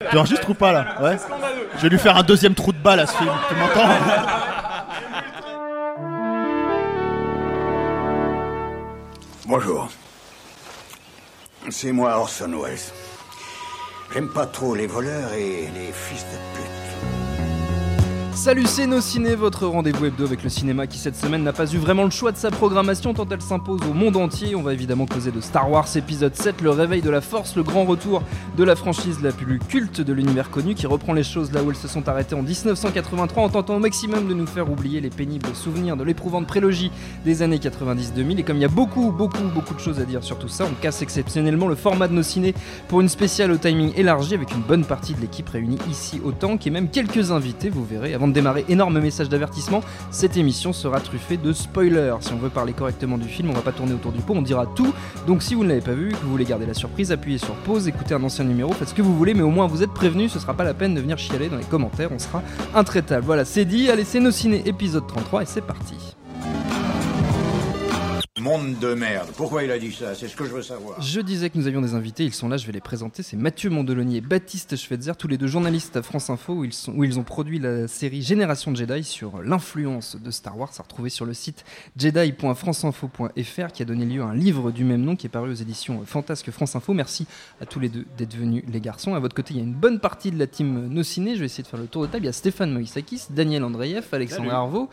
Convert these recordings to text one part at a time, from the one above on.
Tu enregistres ou pas là Ouais. Je vais lui faire un deuxième trou de balle à ce film. Tu m'entends Bonjour. C'est moi Orson Welles. J'aime pas trop les voleurs et les fils de pute. Salut c'est Nos Ciné, votre rendez-vous hebdo avec le cinéma qui cette semaine n'a pas eu vraiment le choix de sa programmation tant elle s'impose au monde entier. On va évidemment causer de Star Wars épisode 7, le réveil de la force, le grand retour de la franchise la plus culte de l'univers connu qui reprend les choses là où elles se sont arrêtées en 1983 en tentant au maximum de nous faire oublier les pénibles souvenirs de l'éprouvante prélogie des années 90-2000. Et comme il y a beaucoup, beaucoup, beaucoup de choses à dire sur tout ça, on casse exceptionnellement le format de Nos Ciné pour une spéciale au timing élargi avec une bonne partie de l'équipe réunie ici au Tank et même quelques invités, vous verrez, avant démarrer, énorme message d'avertissement, cette émission sera truffée de spoilers. Si on veut parler correctement du film, on va pas tourner autour du pot, on dira tout. Donc si vous ne l'avez pas vu, que vous voulez garder la surprise, appuyez sur pause, écoutez un ancien numéro, faites ce que vous voulez, mais au moins vous êtes prévenus, ce sera pas la peine de venir chialer dans les commentaires, on sera intraitable. Voilà, c'est dit, allez, c'est nos ciné épisode 33 et c'est parti. Monde de merde. Pourquoi il a dit ça? C'est ce que je veux savoir. Je disais que nous avions des invités, ils sont là, je vais les présenter. C'est Mathieu Mondeloni et Baptiste Schweitzer, tous les deux journalistes à France Info, où ils, sont, où ils ont produit la série Génération de Jedi sur l'influence de Star Wars, à retrouver sur le site jedi.franceinfo.fr, qui a donné lieu à un livre du même nom qui est paru aux éditions Fantasque France Info. Merci à tous les deux d'être venus, les garçons. À votre côté, il y a une bonne partie de la team No Ciné. Je vais essayer de faire le tour de table. Il y a Stéphane Moïsakis, Daniel Andreev, Alexandre Arvaux,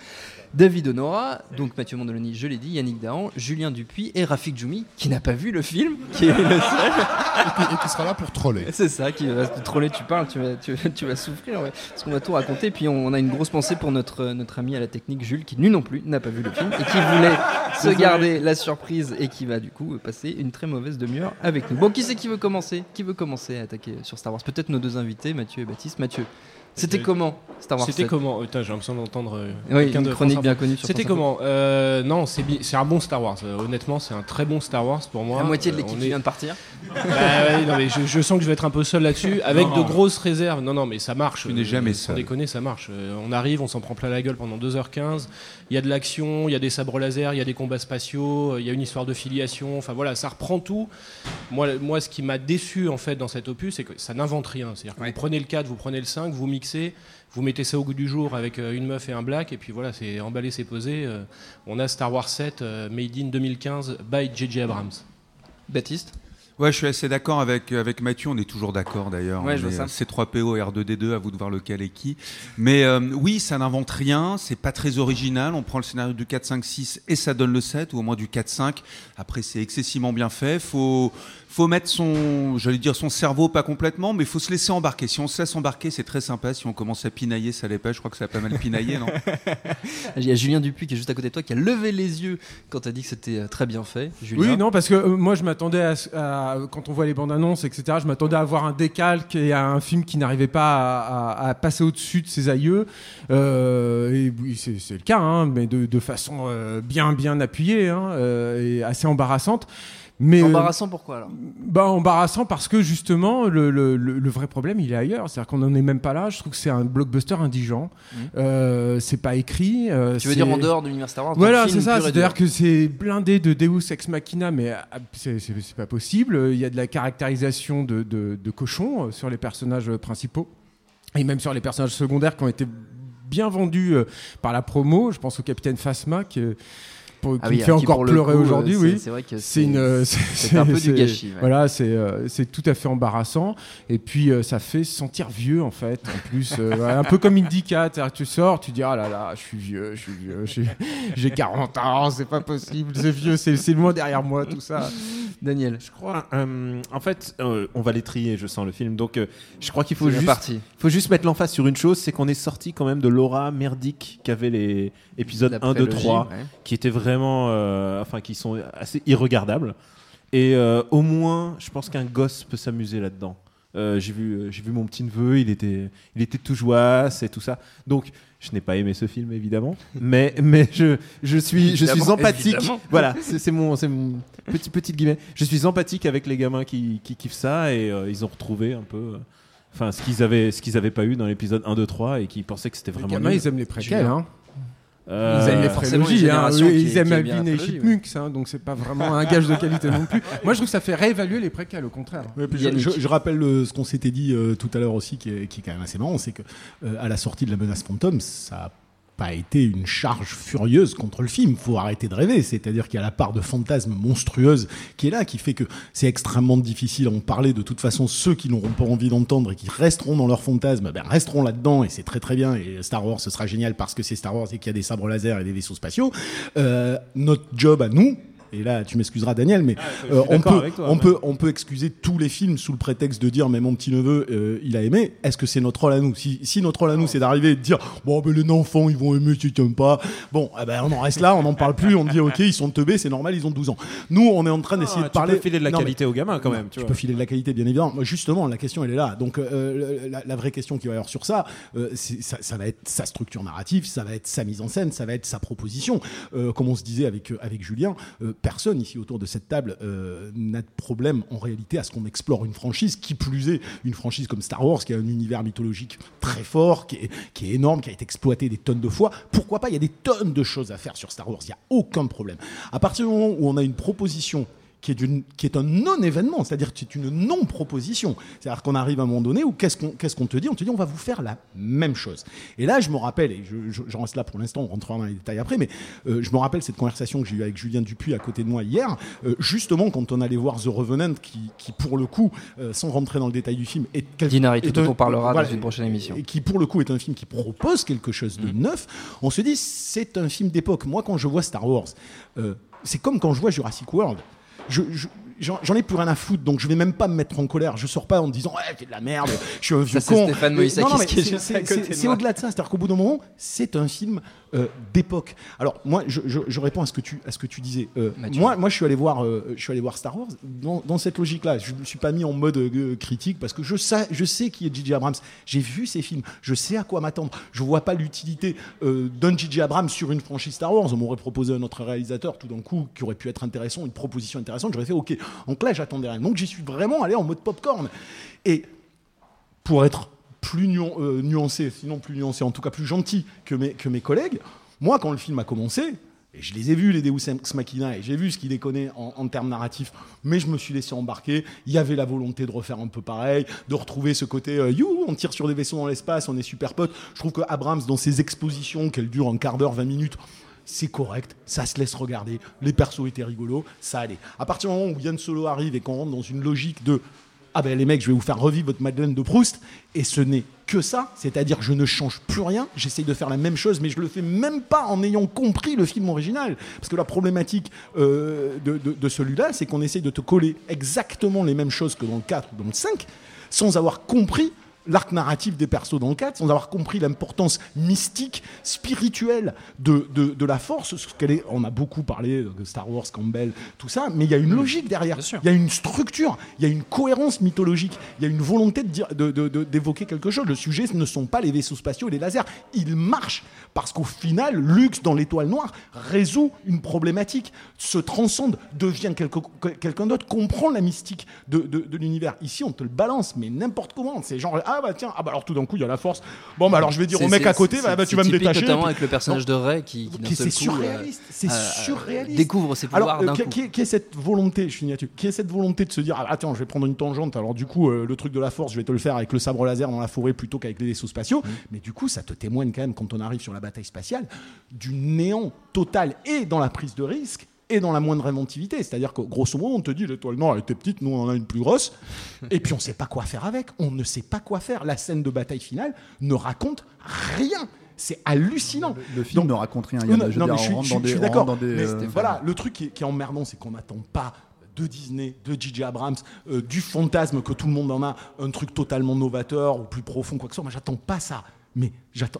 David Honora, donc Mathieu Mondeloni, je l'ai dit, Yannick Dahan, Julien Dupuis et Rafik Djoumi, qui n'a pas vu le film, qui est le seul. et, qui, et qui sera là pour troller. C'est ça, qui va troller, tu parles, tu vas, tu, vas- tu vas souffrir, ouais. parce qu'on va tout raconter. Puis on, on a une grosse pensée pour notre, notre ami à la technique, Jules, qui lui non plus n'a pas vu le film et qui voulait se garder la surprise et qui va du coup passer une très mauvaise demi-heure avec nous. Bon, qui c'est qui veut commencer? Qui veut commencer à attaquer sur Star Wars? Peut-être nos deux invités, Mathieu et Baptiste. Mathieu, c'était Euh, comment Star Wars C'était 7? comment putain, J'ai l'impression d'entendre euh, Oui, quelqu'un une de chronique France bien connue C'était comment Euh, Non, c'est bi- c'est un bon Star Wars. Euh, honnêtement, c'est un très bon Star Wars pour moi. La moitié de l'équipe est- vient de partir. Bah ouais, non, mais je, je sens que je vais être un peu seul là-dessus, avec de grosses réserves. Non, non, mais ça marche. Tu n'es jamais Sans seul. déconner, ça marche. Euh, on arrive, on s'en prend plein la gueule pendant 2h15. Il y a de l'action, il y a des sabres laser, il y a des combats spatiaux, il y a une histoire de filiation. Enfin voilà, ça reprend tout. Moi, moi ce qui m'a déçu en fait dans cet opus, c'est que ça n'invente rien. C'est-à-dire que Ouais. vous prenez le 4, vous prenez le 5, vous mixez, vous mettez ça au goût du jour avec euh, une meuf et un black, et puis voilà, c'est emballé, c'est posé. Euh, on a Star Wars 7, euh, made in 2015 by J.J. Abrams. Baptiste? Ouais, je suis assez d'accord avec, avec Mathieu. On est toujours d'accord d'ailleurs. Ouais, On je vois est, ça. euh, C3PO, R2D2, à vous de voir lequel est qui. Mais euh, oui, ça n'invente rien. C'est pas très original. On prend le scénario du 4, 5, 6 et ça donne le 7, ou au moins du 4, 5. Après, c'est excessivement bien fait. Faut, faut mettre son, j'allais dire son cerveau, pas complètement, mais faut se laisser embarquer. Si on se laisse embarquer, c'est très sympa. Si on commence à pinailler, ça l'est pas. Je crois que ça a pas mal pinaillé, non Il y a Julien Dupuis qui est juste à côté de toi qui a levé les yeux quand tu as dit que c'était euh, très bien fait. Julien. Oui, non, parce que euh, moi je m'attendais à, quand on voit les bandes annonces, etc. Je m'attendais à avoir un décalque et à un film qui n'arrivait pas à, à- à passer au-dessus de ses aïeux. Euh, et oui, c'est c'est le cas, hein, mais de, de façon euh, bien, bien appuyée hein, euh, et assez embarrassante. Mais euh, Embarrassant pourquoi alors? Bah, embarrassant parce que justement le, le- vrai problème il est ailleurs, c'est-à-dire qu'on n'en est même pas là. Je trouve que c'est un blockbuster indigent. Mhm. Euh, c'est pas écrit. euh, Tu veux dire en dehors de l'univers Star Wars voilà, c'est ça. C'est-à-dire que c'est blindé de Deus ex machina, mais ah, c'est pas possible. Il y a de la caractérisation de, de, de cochons euh, sur les personnages principaux et même sur les personnages secondaires qui ont été bien vendus par la promo. Je pense au capitaine Phasma qui, pour- qui Ah oui, me fait qui, encore pleurer aujourd'hui. euh, Oui, c'est- un peu du gâchis, ouais. Voilà, c'est euh, c'est tout à fait embarrassant. Et puis euh, ça fait se sentir vieux en fait. En plus, un peu comme Indica, tu sors, tu dis ah là là, je suis vieux, je suis vieux, j'ai 40 ans, c'est pas possible, c'est vieux, c'est c'est loin derrière moi tout ça. Daniel. Je crois. euh, en fait, euh, on va les trier, je sens le film. Donc, euh, je crois qu'il faut juste, parti. faut juste mettre l'emphase sur une chose, c'est qu'on est sorti quand même de l'aura merdique qu'avaient les épisodes La 1, 2, prélogie, 3, ouais. qui étaient vraiment, euh, enfin, qui sont assez irregardables. Et euh, au moins, je pense qu'un gosse peut s'amuser là-dedans. Euh, j'ai vu, j'ai vu mon petit neveu, il était, il était tout joyeux et tout ça. Donc, je n'ai pas aimé ce film évidemment, mais mais je je suis je suis empathique. évidemment. Voilà, c'est c'est mon c'est mon petit petit guillemets. Je suis empathique avec les gamins qui, qui kiffent ça et euh, ils ont retrouvé un peu, euh, enfin ce qu'ils avaient ce qu'ils avaient pas eu dans l'épisode 1, 2, 3 et qui pensaient que c'était Les vraiment. gamins, nul. ils aiment les préquels, Julien. Hein. Ils aiment les prélogies, hein. ils aiment Alvin et Chipmunks, hein, donc c'est pas vraiment un gage de qualité non plus. Moi, je trouve que ça fait réévaluer les préquels, au contraire. Ouais, puis je, Yannick. je- je rappelle euh, ce qu'on s'était dit euh, tout à l'heure aussi, qui est, qui est quand même assez marrant, c'est que euh, à la sortie de la menace fantôme, ça a pas été une charge furieuse contre le film. Faut arrêter de rêver. C'est-à-dire qu'il y a la part de fantasme monstrueuse qui est là, qui fait que c'est extrêmement difficile à en parler. De toute façon, ceux qui n'auront pas envie d'entendre et qui resteront dans leur fantasme, ben, resteront là-dedans et c'est très très bien. Et Star Wars, ce sera génial parce que c'est Star Wars et qu'il y a des sabres laser et des vaisseaux spatiaux. Euh, notre job à nous, et là, tu m'excuseras, Daniel, mais euh, on, peut, avec toi, on, ouais. peut, on peut excuser tous les films sous le prétexte de dire, mais mon petit neveu, euh, il a aimé. Est-ce que c'est notre rôle à nous? Si, si notre rôle à nous, c'est d'arriver et de dire, bon, ben, les enfants, ils vont aimer si tu aimes pas. Bon, eh ben, on en reste là, on n'en parle plus, on dit, ok, ils sont teubés, c'est normal, ils ont 12 ans. Nous, on est en train d'essayer Ah, de tu parler. peux filer de la Non, mais- qualité aux gamins quand même. Tu tu vois. peux filer de la qualité, bien évidemment. Justement, la question, elle est là. Donc, euh, la, la vraie question qu'il va y avoir sur ça, ça, ça va être sa structure narrative, ça va être sa mise en scène, ça va être sa proposition. Euh, comme on se disait avec, avec Julien, euh, personne ici autour de cette table euh, n'a de problème en réalité à ce qu'on explore une franchise, qui plus est une franchise comme Star Wars, qui a un univers mythologique très fort, qui est, qui est énorme, qui a été exploité des tonnes de fois. Pourquoi pas Il y a des tonnes de choses à faire sur Star Wars, il n'y a aucun problème. À partir du moment où on a une proposition qui est, qui est un non-événement, c'est-à-dire que c'est une non-proposition. C'est-à-dire qu'on arrive à un moment donné où qu'est-ce qu'on te dit? On te dit on va vous faire la même chose. Et là, je me rappelle, et je- reste là pour l'instant, on rentrera dans les détails après, mais euh, je me rappelle cette conversation que j'ai eue avec Julien Dupuis à côté de moi hier, euh, justement quand on allait voir The Revenant, qui, qui pour le coup, euh, sans rentrer dans le détail du film, est est dont un- on parlera voilà, dans une prochaine émission. et qui pour le coup est un film qui propose quelque chose de neuf, on se dit c'est un film d'époque. Moi quand je vois Star Wars, c'est comme quand je vois Jurassic World. Je, J'en ai plus rien à foutre, donc je vais même pas me mettre en colère. Je sors pas en me disant ouais c'est de la merde, je suis un vieux Ça, c'est con. Est c'est- au-delà de ça, c'est-à-dire qu'au bout d'un moment, c'est un film euh, d'époque. Alors moi, je, je- je réponds à ce que tu à ce que tu disais. Euh, moi, moi, je suis allé voir, euh, je suis allé voir Star Wars dans, dans cette logique-là. Je me suis pas mis en mode euh, critique parce que je sais, je sais qui est J.J. Abrams. J'ai vu ces films, je sais à quoi m'attendre. Je vois pas l'utilité euh, d'un J.J. Abrams sur une franchise Star Wars. On m'aurait proposé un autre réalisateur tout d'un coup qui aurait pu être intéressant, une proposition intéressante. J'aurais fait OK. Donc là, j'attendais rien. Donc j'y suis vraiment allé en mode popcorn. Et pour être plus euh, nuancé, sinon plus nuancé, en tout cas plus gentil que mes, collègues, moi, quand le film a commencé, et je les ai vus, les Deus Ex Machina, et j'ai vu ce qu'il déconnait en, en termes narratifs, mais je me suis laissé embarquer. Il y avait la volonté de refaire un peu pareil, de retrouver ce côté, euh, you, on tire sur des vaisseaux dans l'espace, on est super potes. Je trouve que Abrams, dans ses expositions, qu'elles durent un quart d'heure, 20 minutes, c'est correct, ça se laisse regarder, les persos étaient rigolos, ça allait. À partir du moment où Yann Solo arrive et qu'on rentre dans une logique de ah ben les mecs, je vais vous faire revivre votre Madeleine de Proust, et ce n'est que ça, c'est-à-dire je ne change plus rien, j'essaye de faire la même chose, mais je le fais même pas en ayant compris le film original. Parce que la problématique euh, de, de- de celui-là, c'est qu'on essaye de te coller exactement les mêmes choses que dans le 4 ou dans le 5, sans avoir compris l'arc narratif des persos dans le 4, sans avoir compris l'importance mystique, spirituelle de, de, de la force. Ce qu'elle est, on a beaucoup parlé de Star Wars, Campbell, tout ça, mais il y a une logique derrière. Il y a une structure, il y a une cohérence mythologique, il y a une volonté de dire- de- d'évoquer quelque chose. Le sujet, ce ne sont pas les vaisseaux spatiaux et les lasers. Ils marchent parce qu'au final, Lux, dans l'étoile noire, résout une problématique, se transcende, devient quelqu'un d'autre, comprend la mystique de, de- de l'univers. Ici, on te le balance, mais n'importe comment. C'est genre, ah bah tiens, ah bah alors tout d'un coup, il y a la force. Bon, bah alors je vais dire au mec à côté, bah, bah, tu vas me détacher. Notamment puis- avec le personnage de Ray qui, c'est euh, surréaliste, c'est euh, surréaliste. découvre ses pouvoirs Alors, euh, d'un coup. qui- est cette volonté, je finis là-dessus, qui est cette volonté de se dire, ah, attends, je vais prendre une tangente, alors du coup, euh, le truc de la force, je vais te le faire avec le sabre laser dans la forêt plutôt qu'avec les vaisseaux spatiaux. Mmh. Mais du coup, ça te témoigne quand même, quand on arrive sur la bataille spatiale, du néant total et dans la prise de risque et dans la moindre inventivité. C'est-à-dire que, grosso modo, on te dit, l'étoile noire, elle était petite, nous, on en a une plus grosse. et puis, on ne sait pas quoi faire avec. On ne sait pas quoi faire. La scène de bataille finale ne raconte rien. C'est hallucinant. Le film Donc- ne raconte rien. Il y en non, je non, mais suis, je des- je d'accord. Mais euh, voilà, le truc qui est, qui est emmerdant, c'est qu'on n'attend pas de Disney, de J.J. Abrams, euh, du fantasme que tout le monde en a, un truc totalement novateur ou plus profond, quoi que ce soit. Moi, j'attends pas ça. Mais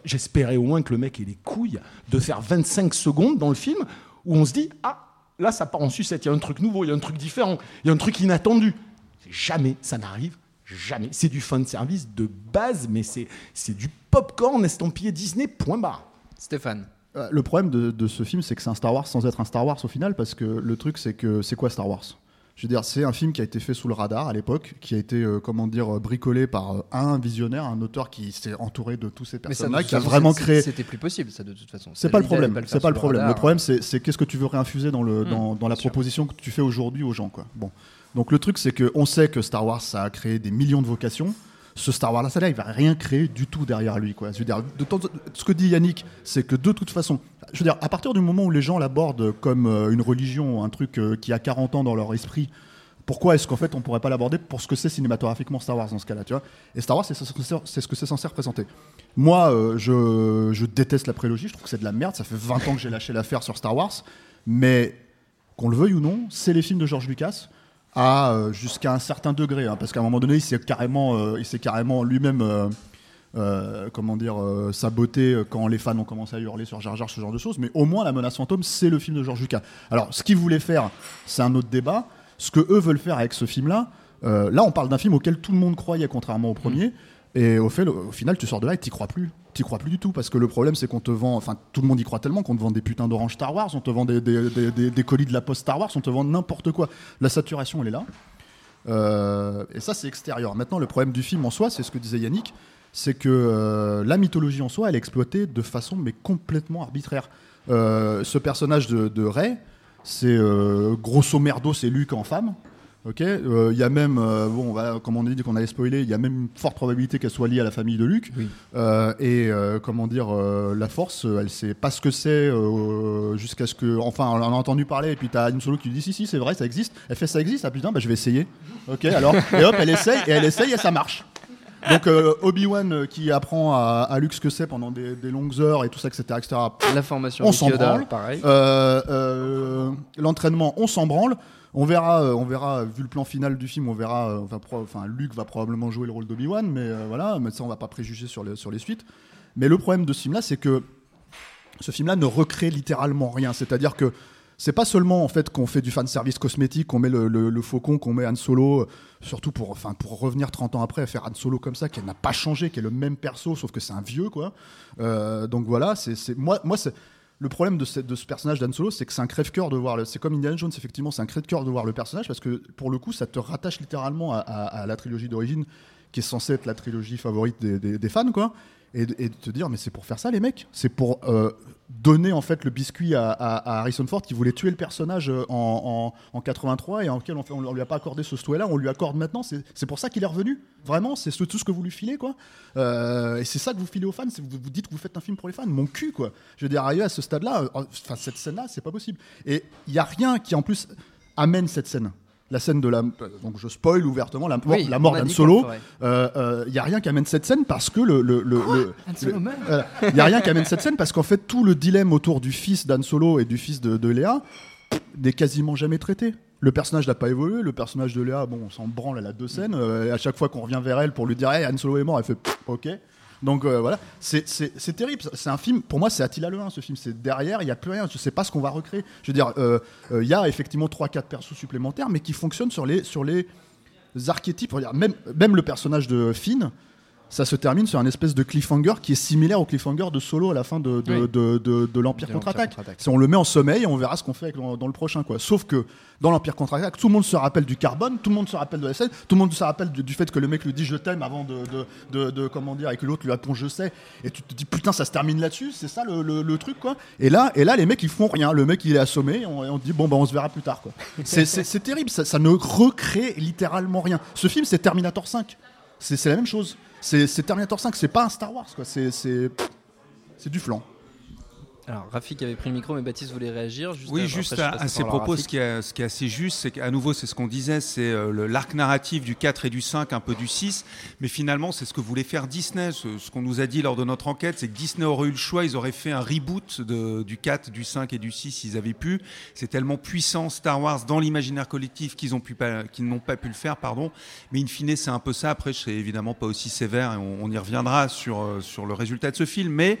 j'espérais au moins que le mec ait les couilles de faire 25 secondes dans le film où on se dit Ah, là, ça part en sucette, il y a un truc nouveau, il y a un truc différent, il y a un truc inattendu. Jamais ça n'arrive. Jamais. C'est du fan service de base, mais c'est c'est du popcorn estampillé Disney, point barre. Stéphane. Euh, Le problème de, de ce film, c'est que c'est un Star Wars sans être un Star Wars au final, parce que le truc, c'est que c'est quoi Star Wars? Je veux dire, c'est un film qui a été fait sous le radar à l'époque, qui a été, euh, comment dire, euh, bricolé par euh, un visionnaire, un auteur qui s'est entouré de tous ces toute qui a vraiment créé. C'était plus possible, ça, de toute façon. C'est pas le problème. C'est pas le problème. radar. Le problème, c'est qu'est-ce que tu veux réinfuser dans, le, Hmm, dans, dans la sûr. proposition que tu fais aujourd'hui aux gens. Quoi. Bon. Donc le truc, c'est qu'on sait que Star Wars, ça a créé des millions de vocations. Ce Star Wars-là, ça, là, il va rien créer du tout derrière lui. Quoi. Je veux dire, de temps- ce que dit Yannick, c'est que de toute façon, je veux dire, à partir du moment où les gens l'abordent comme euh, une religion, un truc euh, qui a 40 ans dans leur esprit, pourquoi est-ce qu'en fait on pourrait pas l'aborder pour ce que c'est cinématographiquement Star Wars dans ce cas-là, tu vois? Et Star Wars, c'est ce que c'est- censé représenter. Moi, euh, je, je déteste la prélogie, je trouve que c'est de la merde, ça fait 20 ans que j'ai lâché l'affaire sur Star Wars, mais qu'on le veuille ou non, c'est les films de George Lucas à jusqu'à un certain degré, hein, parce qu'à un moment donné, il s'est carrément, carrément lui-même, euh, comment dire, euh, saboté euh, quand les fans ont commencé à hurler sur Jar Jar, ce genre de choses. Mais au moins, La Menace Fantôme, c'est le film de George Lucas. Alors, ce qu'ils voulaient faire, c'est un autre débat. Ce que eux veulent faire avec ce film-là, euh, là, on parle d'un film auquel tout le monde croyait, contrairement au premier. Et au, fait, au final, tu sors de là et t'y crois plus. T'y crois plus du tout parce que le problème, c'est qu'on te vend, enfin, tout le monde y croit tellement qu'on te vend des putains d'orange Star Wars, on te vend des, des- des- des- des colis de la poste Star Wars, on te vend n'importe quoi. La saturation, elle est là. Euh, et ça, c'est extérieur. Maintenant, le problème du film en soi, c'est ce que disait Yannick, c'est que euh, la mythologie en soi, elle est exploitée de façon mais complètement arbitraire. Euh, ce personnage de, de Rey, c'est euh, grosso merdo, c'est Luke en femme. Ok, il y a même, bon, comme on a dit qu'on allait spoiler, il y a même une forte probabilité qu'elle soit liée à la famille de Luke. Et comment dire, la Force, elle sait pas ce que c'est jusqu'à ce que, enfin, on en a entendu parler. Et puis t'as une solo qui lui dit si si, c'est vrai, ça existe. Elle fait ça existe. Ah putain, bah je vais essayer. Ok, alors et hop, elle essaye et elle essaye et ça marche. Donc euh, Obi-Wan euh, qui apprend à, à Luke ce que c'est pendant des, des longues heures et tout ça, etc. etc. La formation on s'en branle. pareil. Euh, euh, L'entraînement, on s'en branle. On verra, on verra, vu le plan final du film, on verra. Enfin, enfin, Luke va probablement jouer le rôle d'Obi-Wan, mais voilà, mais ça on va pas préjuger sur les, sur les suites. Mais le problème de ce film-là, c'est que ce film-là ne recrée littéralement rien. C'est-à-dire que c'est pas seulement en fait qu'on fait du fan service cosmétique, qu'on met le, le- faucon, qu'on met Han Solo, euh, surtout pour, enfin, pour revenir 30 ans après à faire Han Solo comme ça, qui n'a pas changé, qui est le même perso, sauf que c'est un vieux quoi. Euh, donc voilà, c'est moi, moi c'est le problème de ce, de ce personnage d'Han Solo, c'est que c'est un crève-cœur de voir. C'est comme Indiana Jones, effectivement, c'est un crève-cœur de voir le personnage parce que pour le coup, ça te rattache littéralement à la trilogie d'origine, qui est censée être la trilogie favorite des, des- des fans, quoi. Et, de- te dire, mais c'est pour faire ça, les mecs. C'est pour euh, donner en fait le biscuit à, Harrison Ford qui voulait tuer le personnage euh, en, en, en 83 et en lequel on, on lui a pas accordé ce souhait-là, on lui accorde maintenant. C'est pour ça qu'il est revenu. Vraiment, c'est ce- tout ce que vous lui filez, quoi. Euh, et c'est ça que vous filez aux fans. Vous, vous dites que vous faites un film pour les fans. Mon cul, quoi. Je veux dire, arriver à ce stade-là, euh, enfin cette scène-là, c'est pas possible. Et il y a rien qui en plus amène cette scène. La scène de la. Donc je spoil ouvertement la, Oui, la mort dit Solo. le ferait. Euh, euh, Il y a rien qui amène cette scène parce que le. le. Il y a rien qui amène cette scène parce qu'en fait tout le dilemme autour du fils d'Han Solo et du fils de, de Léa n'est quasiment jamais traité. Le personnage n'a pas évolué. Le personnage de Léa, bon, on s'en branle, elle a deux scènes. Euh, et à chaque fois qu'on revient vers elle pour lui dire hey, Han Solo est mort, elle fait Pff, ok. Donc euh, voilà, c'est- terrible. C'est un film, pour moi, c'est Attila le 1, ce film. C'est derrière, il n'y a plus rien. Je sais pas ce qu'on va recréer. Je veux dire, euh, euh, il y a effectivement 3-4 persos supplémentaires, mais qui fonctionnent sur les, sur les archétypes. Même, même le personnage de Finn, ça se termine sur un espèce de cliffhanger qui est similaire au cliffhanger de Solo à la fin de, de, Oui. de- l'Empire contre-attaque. Si on le met en sommeil, on verra ce qu'on fait avec le- dans le prochain. Quoi. Sauf que dans l'Empire contre-attaque, tout le monde se rappelle du carbone, tout le monde se rappelle de la scène, tout le monde se rappelle du, du fait que le mec lui dit je t'aime avant de, de, de- de- comment dire, et que l'autre lui répond je sais. Et tu te dis putain, ça se termine là-dessus, c'est ça le, le- le truc quoi. Et là, et là, les mecs ils font rien. Le mec il est assommé, et on, et on dit bon bah on se verra plus tard quoi. C'est- terrible, ça, ça ne recrée littéralement rien. Ce film c'est Terminator 5. C'est c'est la même chose. C'est Terminator 5, c'est pas un Star Wars quoi. C'est du flan. Alors, Rafik avait pris le micro, mais Baptiste voulait réagir. Juste Oui, après, juste après, à, à ces à propos, ce qui, est, ce qui est assez juste, c'est qu'à nouveau, c'est ce qu'on disait, c'est euh, l'arc narratif du 4 et du 5, un peu du 6, mais finalement, c'est ce que voulait faire Disney. Ce, ce qu'on nous a dit lors de notre enquête, c'est que Disney aurait eu le choix, ils auraient fait un reboot de- du 4, du 5 et du 6 s'ils avaient pu. C'est tellement puissant Star Wars dans l'imaginaire collectif qu'ils pas- n'ont pas pu le faire, pardon. Mais in fine, c'est un peu ça. Après, je serai évidemment pas aussi sévère et on, on y reviendra sur, euh, sur le résultat de ce film, mais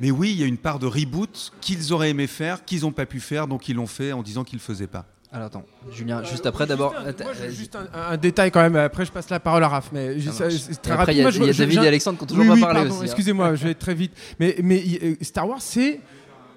mais oui, il y a une part de reboot qu'ils auraient aimé faire, qu'ils n'ont pas pu faire, donc ils l'ont fait en disant qu'ils ne le faisaient pas. Alors attends, Julien, juste après d'abord. Juste vas-y. juste un, un détail quand même. Après, je passe la parole à Raph, mais Et très après, rapide. il y a- Moi, je- il y a je- David et Alexandre qui ont toujours Oui, pas oui, parlé pardon, aussi, hein. Excusez-moi, je vais être très vite. Mais, mais euh, Star Wars, c'est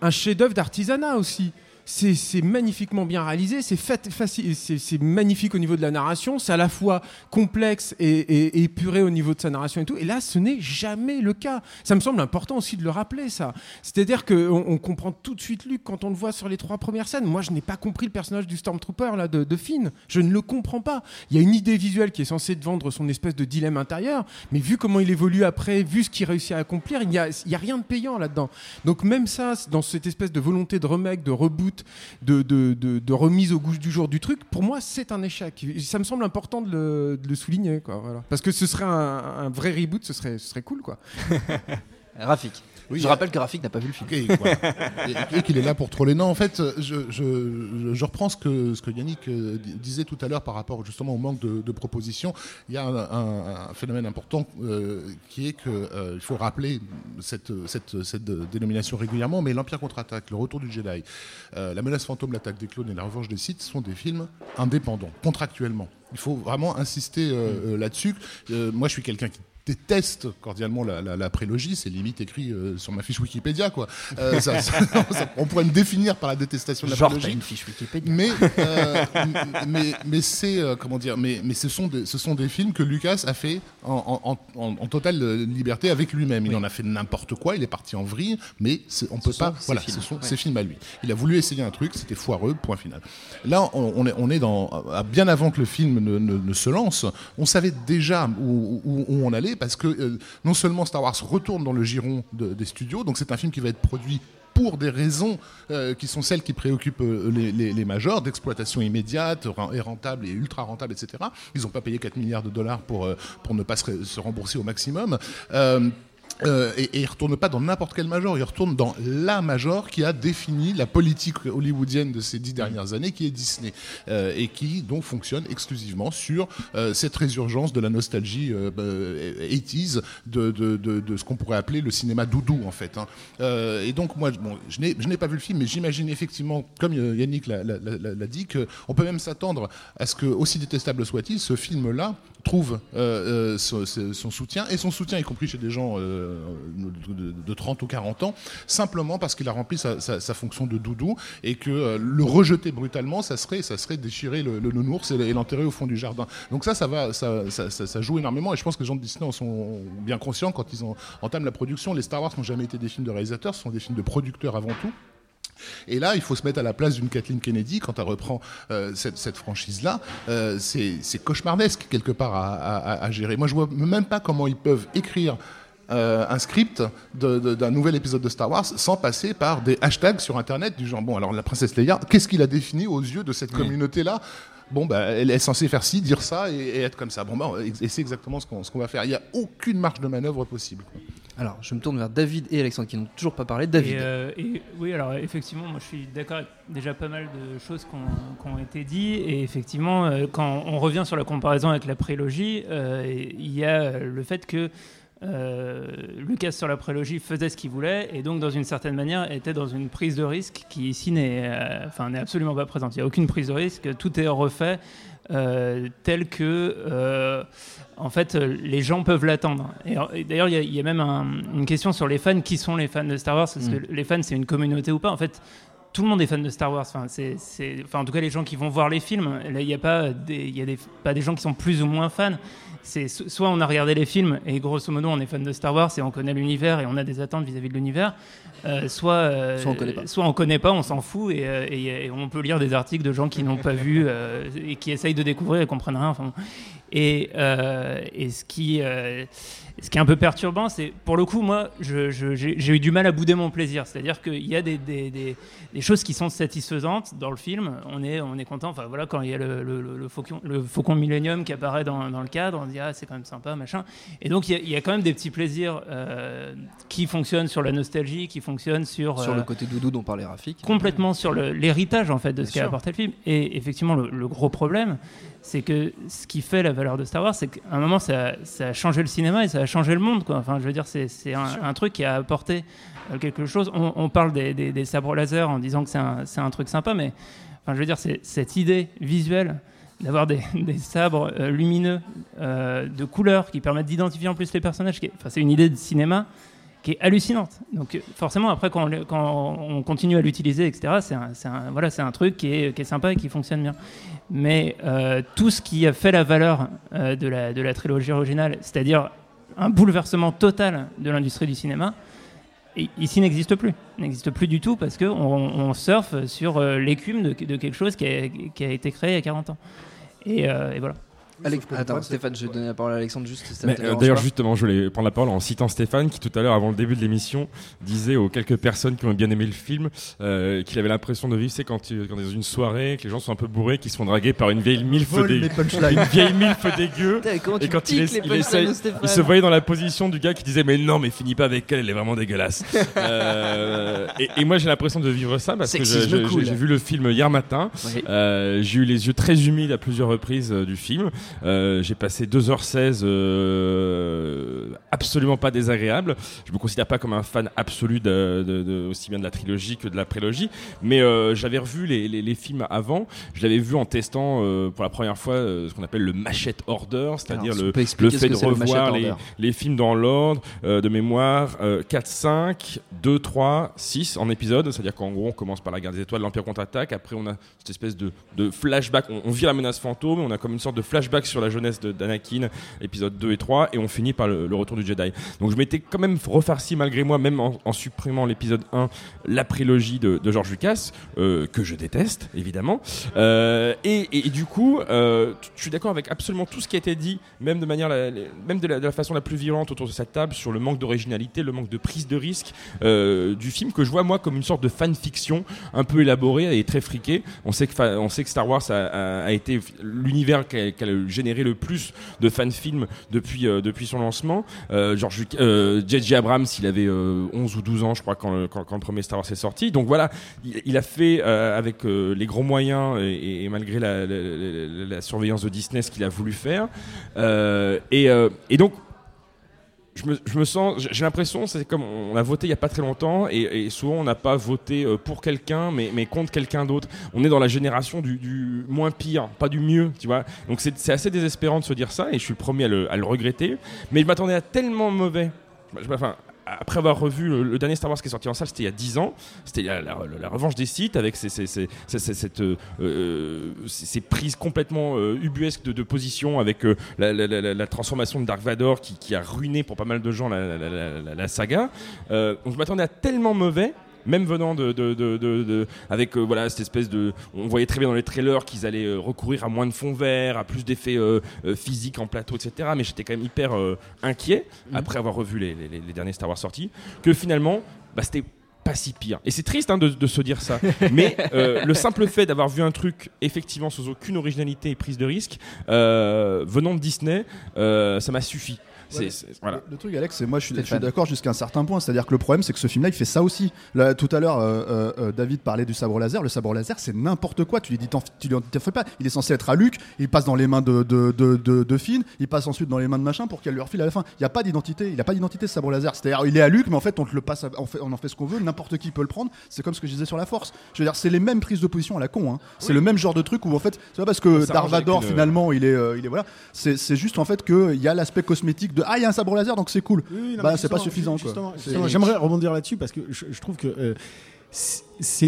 un chef-d'œuvre d'artisanat aussi. C'est magnifiquement bien réalisé, c'est magnifique au niveau de la narration, c'est à la fois complexe et, et- épuré au niveau de sa narration et tout. Et là, ce n'est jamais le cas. Ça me semble important aussi de le rappeler, ça. C'est-à-dire qu'on on comprend tout de suite Luke quand on le voit sur les trois premières scènes. Moi, je n'ai pas compris le personnage du Stormtrooper là, de, Finn. Je ne le comprends pas. Il y a une idée visuelle qui est censée vendre son espèce de dilemme intérieur, mais vu comment il évolue après, vu ce qu'il réussit à accomplir, il n'y a, a rien de payant là-dedans. Donc même ça, dans cette espèce de volonté de remake, de reboot, de, remise au goût du jour du truc, pour moi, c'est un échec. Ça me semble important de le, souligner, quoi. Parce que ce serait un, vrai reboot, ce serait, ce cool, quoi. Rafik. Oui, je rappelle que Rafik n'a pas vu le film. Ok, voilà. et, et qu'il est là pour troller. Non, en fait, je, je- je reprends ce que, ce que Yannick euh, di- disait tout à l'heure par rapport justement au manque de, de propositions. Il y a un, un- un phénomène important euh, qui est qu'il faut rappeler cette, cette, cette dénomination régulièrement, mais l'Empire contre-attaque, le retour du Jedi, euh, la menace fantôme, l'attaque des clones et la revanche des Sith sont des films indépendants, contractuellement. Il faut vraiment insister euh, euh, là-dessus. Euh, moi, je suis quelqu'un qui déteste cordialement la, la- la prélogie, c'est limite écrit euh, sur ma fiche Wikipédia quoi. Euh, ça- ça- ça- on pourrait me définir par la détestation de la Genre, prélogie. une fiche Wikipédia. Mais, euh, mais, mais c'est comment dire, mais, mais ce sont des, ce sont des films que Lucas a fait en, en- en- en totale liberté avec lui-même. Il en a fait n'importe quoi, il est parti en vrille, mais on peut pas. Voilà, films. ce sont Ouais. ses films à lui. Il a voulu essayer un truc, c'était foireux, point final. Là, on, on est, on est dans bien avant que le film ne, ne- ne se lance, on savait déjà où, où- où on allait parce que euh, non seulement Star Wars retourne dans le giron de- des studios, donc c'est un film qui va être produit pour des raisons euh, qui sont celles qui préoccupent euh, les, majors, d'exploitation immédiate et rentable et ultra rentable, etc. Ils n'ont pas payé 4 milliards de dollars pour, pour ne pas se rembourser au maximum. Euh, et, et il retourne pas dans n'importe quel major, il retourne dans la major qui a défini la politique hollywoodienne de ces dix dernières années, qui est Disney, euh, et qui donc fonctionne exclusivement sur euh, cette résurgence de la nostalgie euh, bah, 80s de, ce qu'on pourrait appeler le cinéma doudou en fait. hein. Et donc moi, bon, je n'ai pas vu le film, mais j'imagine effectivement, comme Yannick l'a dit, qu'on peut même s'attendre à ce que, aussi détestable soit-il, ce film-là trouve euh, euh, son, soutien, et son soutien y compris chez des gens euh, de, de- de 30 ou 40 ans, simplement parce qu'il a rempli sa, fonction de doudou, et que le rejeter brutalement, ça serait, ça serait déchirer le, nounours et l'enterrer au fond du jardin. Donc ça, ça, va, ça, ça, joue énormément, et je pense que les gens de Disney en sont bien conscients quand ils en- entament la production. Les Star Wars n'ont jamais été des films de réalisateurs, ce sont des films de producteurs avant tout. Et là, il faut se mettre à la place d'une Kathleen Kennedy quand elle reprend euh, cette, cette franchise-là. Euh, c'est cauchemardesque quelque part à, à- à gérer. Moi, je vois même pas comment ils peuvent écrire euh, un script d'un nouvel épisode de Star Wars sans passer par des hashtags sur Internet du genre bon alors la princesse Leia, qu'est-ce qu'il a défini aux yeux de cette communauté-là? Bon, bah, elle est censée faire ci, dire ça et, et être comme ça. Bon, bah, et c'est exactement ce qu'on ce qu'on va faire. Il n'y a aucune marge de manœuvre possible. Alors, je me tourne vers David et Alexandre qui n'ont toujours pas parlé. David. Et, euh, et oui, alors effectivement, moi je suis d'accord avec déjà pas mal de choses qui ont, été dites. Et effectivement, euh, quand on revient sur la comparaison avec la prélogie, euh, il y a le fait que Lucas sur la prélogie faisait ce qu'il voulait et donc dans une certaine manière était dans une prise de risque qui ici n'est enfin, n'est absolument pas présente. Il n'y a aucune prise de risque, tout est refait euh, tel que euh, en fait les gens peuvent l'attendre. Et, et d'ailleurs il y a- il y, a même un- une question sur les fans, qui sont les fans de Star Wars? Parce Mm. que les fans c'est une communauté ou pas? En fait tout le monde est fan de Star Wars. Enfin, c'est, enfin, en tout cas, les gens qui vont voir les films, là, il n'y a pas des, il y a des, pas des gens qui sont plus ou moins fans. C'est so- soit on a regardé les films et grosso modo on est fan de Star Wars et on connaît l'univers et on a des attentes vis-à-vis de l'univers. Euh, soit, euh, Soit on connaît pas. soit on connaît pas, on s'en fout et, euh, et- et on peut lire des articles de gens qui n'ont pas vu euh, et qui essayent de découvrir et comprennent rien. Enfin, et, et ce qui ce qui est un peu perturbant, c'est pour le coup, moi, j'ai eu du mal à bouder mon plaisir. C'est-à-dire qu'il y a des, des- des- des choses qui sont satisfaisantes dans le film. On est, on est content. Enfin voilà, quand il y a le, le- le- le faucon, le faucon Millennium qui apparaît dans, dans le cadre, on se dit ah c'est quand même sympa, machin. Et donc il y a, il y a quand même des petits plaisirs euh, qui fonctionnent sur la nostalgie, qui fonctionnent sur Sur euh, le côté doudou dont parlait Rafik. complètement sur l'héritage en fait de ce Bien qu'a sûr. apporté le film. Et effectivement, le, le gros problème, c'est que ce qui fait la valeur de Star Wars, c'est qu'à un moment, ça, ça a changé le cinéma et ça a changé le monde. Quoi. Enfin, je veux dire, c'est c'est un, un truc qui a apporté euh, quelque chose. On, on parle des, des- des sabres laser en disant que c'est un, c'est un truc sympa, mais enfin, je veux dire, c'est cette idée visuelle d'avoir des, des sabres euh, lumineux euh, de couleurs qui permettent d'identifier en plus les personnages. qui Enfin, c'est une idée de cinéma qui est hallucinante. Donc forcément, après, quand on, quand on continue à l'utiliser, etc., c'est un, c'est un- voilà, c'est un truc qui est, qui est sympa et qui fonctionne bien. Mais euh, tout ce qui a fait la valeur euh, de, la, de la trilogie originale, c'est-à-dire un bouleversement total de l'industrie du cinéma, ici n'existe plus. N'existe plus du tout parce qu'on on surfe sur euh, l'écume de, quelque chose qui a, été créé il y a 40 ans. Et, euh, et voilà. Alex- Attends, Stéphane, je vais donner la parole à Alexandre juste. si euh, D'ailleurs, justement, je voulais prendre la parole en citant Stéphane, qui tout à l'heure, avant le début de l'émission, disait aux quelques personnes qui ont bien aimé le film euh, qu'il avait l'impression de vivre, c'est quand, quand dans une soirée, que les gens sont un peu bourrés, qu'ils se font draguer par une vieille milf dé- une vieille milf dégueu. Et quand il, est- il Stéphane. il se voyait dans la position du gars qui disait mais non mais finis pas avec elle elle est vraiment dégueulasse Euh, et, et moi j'ai l'impression de vivre ça parce que cool. j'ai vu le film hier matin Oui. Euh, j'ai eu les yeux très humides à plusieurs reprises euh, du film Euh, j'ai passé 2h16 euh, absolument pas désagréable je me considère pas comme un fan absolu de, de- de- aussi bien de la trilogie que de la prélogie mais euh, j'avais revu les, les- les films avant je l'avais vu en testant pour la première fois ce qu'on appelle le machette order c'est-à-dire le, fait de le revoir les, films dans l'ordre de mémoire euh, 4, 5, 2, 3, 6 en épisode. C'est-à-dire qu'en gros, on commence par la guerre des étoiles, l'Empire contre-attaque. Après, on a cette espèce de, de flashback. On, on vire la menace fantôme. On a comme une sorte de flashback sur la jeunesse d'Anakin, épisode 2 et 3. Et on finit par le, retour du Jedi. Donc je m'étais quand même refarci malgré moi, même en, supprimant l'épisode 1, la prélogie de, George Lucas, euh, que je déteste, évidemment. Euh, et, et- du coup, euh, je suis d'accord avec absolument tout ce qui a été dit, même de manière, la- même de la, façon la plus violente autour de cette table, sur le manque d'originalité, le manque de prise de risque euh, du film, que je vois moi comme une sorte de fanfiction un peu élaborée et très friquée. On sait que, on sait que Star Wars a, été l'univers qui a, qui a généré le plus de fan-films depuis, euh, depuis son lancement. Euh, George Luc- euh, J.J. Abrams, il avait euh, 11 ou 12 ans, je crois, quand le, quand, le premier Star Wars est sorti. Donc voilà, il, a fait avec les gros moyens et, malgré la, la- la- la surveillance de Disney ce qu'il a voulu faire. Et, et donc, je me, sens, j'ai l'impression, c'est comme on a voté il y a pas très longtemps et, souvent on n'a pas voté euh, pour quelqu'un mais, contre quelqu'un d'autre. On est dans la génération du, moins pire, pas du mieux, tu vois. Donc c'est assez désespérant de se dire ça et je suis le premier à le, regretter. Mais je m'attendais à tellement mauvais. Je- Enfin, après avoir revu le, dernier Star Wars qui est sorti en salle, c'était il y a 10 ans. C'était la, revanche des sites avec euh, euh, ces- prises complètement euh, ubuesques de, position avec la, transformation de Dark Vador qui, a ruiné pour pas mal de gens la, saga. Je m'attendais à tellement mauvais. Même venant de, de- de- de- de- avec euh, voilà cette espèce de, on voyait très bien dans les trailers qu'ils allaient euh, recourir à moins de fond vert, à plus d'effets euh, physiques en plateau, etc. Mais j'étais quand même hyper inquiet après avoir revu les, les- les- les derniers Star Wars sortis, que finalement, bah, c'était pas si pire. Et c'est triste hein, de, de se dire ça. Mais euh, le simple fait d'avoir vu un truc effectivement sans aucune originalité et prise de risque, euh, venant de Disney, euh, ça m'a suffi. C'est- Ouais, c'est- voilà. Le, le truc, Alex, c'est moi, je suis, je suis Stéphane. d'accord jusqu'à un certain point. C'est-à-dire que le problème, c'est que ce film-là, il fait ça aussi. Là, tout à l'heure, euh, euh, euh, David parlait du sabre laser. Le sabre laser, c'est n'importe quoi. Tu lui dis, t'en- tu lui en fais pas. Il est censé être à Luke. Il passe dans les mains de, de, de, de, de Finn. Il passe ensuite dans les mains de machin pour qu'elle lui refile à la fin. Il n'y a pas d'identité. Il n'a pas d'identité, ce sabre laser. C'est-à-dire, il est à Luke, mais en fait, on te le passe. à- on, fait- on en fait ce qu'on veut. N'importe qui peut le prendre. C'est comme ce que je disais sur la Force. Je veux dire, c'est les mêmes prises de position à la con. hein. C'est Oui. le même genre de truc où en fait, c'est pas parce que Darvador une- finalement, il est, euh, il est voilà. C'est c'est juste en fait qu'il y a l'aspect cosmétique de ah, il y a un sabre laser, donc c'est cool. Oui, non, bah, mais c'est pas justement, suffisant. quoi. justement, C'est- justement, J'aimerais rebondir là-dessus parce que je, je trouve que euh, c'est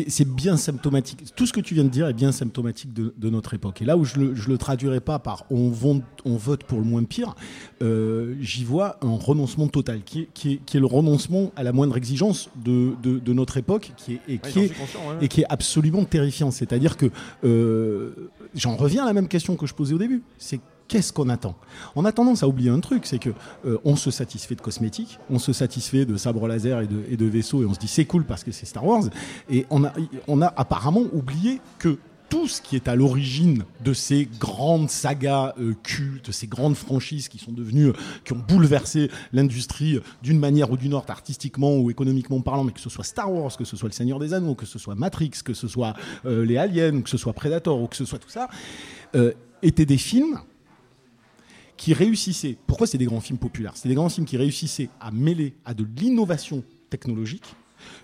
c'est bien symptomatique. Tout ce que tu viens de dire est bien symptomatique de, de notre époque. Et là où je le, je le traduirai pas par on, vote- on vote pour le moins pire, euh, j'y vois un renoncement total, qui est, qui, est, qui est le renoncement à la moindre exigence de, de, de notre époque, qui est, et, qui est, suis conscient, ouais. et qui est absolument terrifiant. C'est-à-dire que euh, j'en reviens à la même question que je posais au début. C'est qu'est-ce qu'on attend? On a tendance à oublier un truc, c'est que euh, on se satisfait de cosmétiques, on se satisfait de sabres laser et de, vaisseaux, et on se dit c'est cool parce que c'est Star Wars. Et on a, apparemment oublié que tout ce qui est à l'origine de ces grandes sagas euh, cultes, ces grandes franchises qui sont devenues, euh, qui ont bouleversé l'industrie d'une manière ou d'une autre, artistiquement ou économiquement parlant, mais que ce soit Star Wars, que ce soit Le Seigneur des Anneaux, que ce soit Matrix, que ce soit les Aliens, que ce soit Predator, ou que ce soit tout ça, étaient des films qui réussissaient. Pourquoi c'est des grands films populaires? C'est des grands films qui réussissaient à mêler à de l'innovation technologique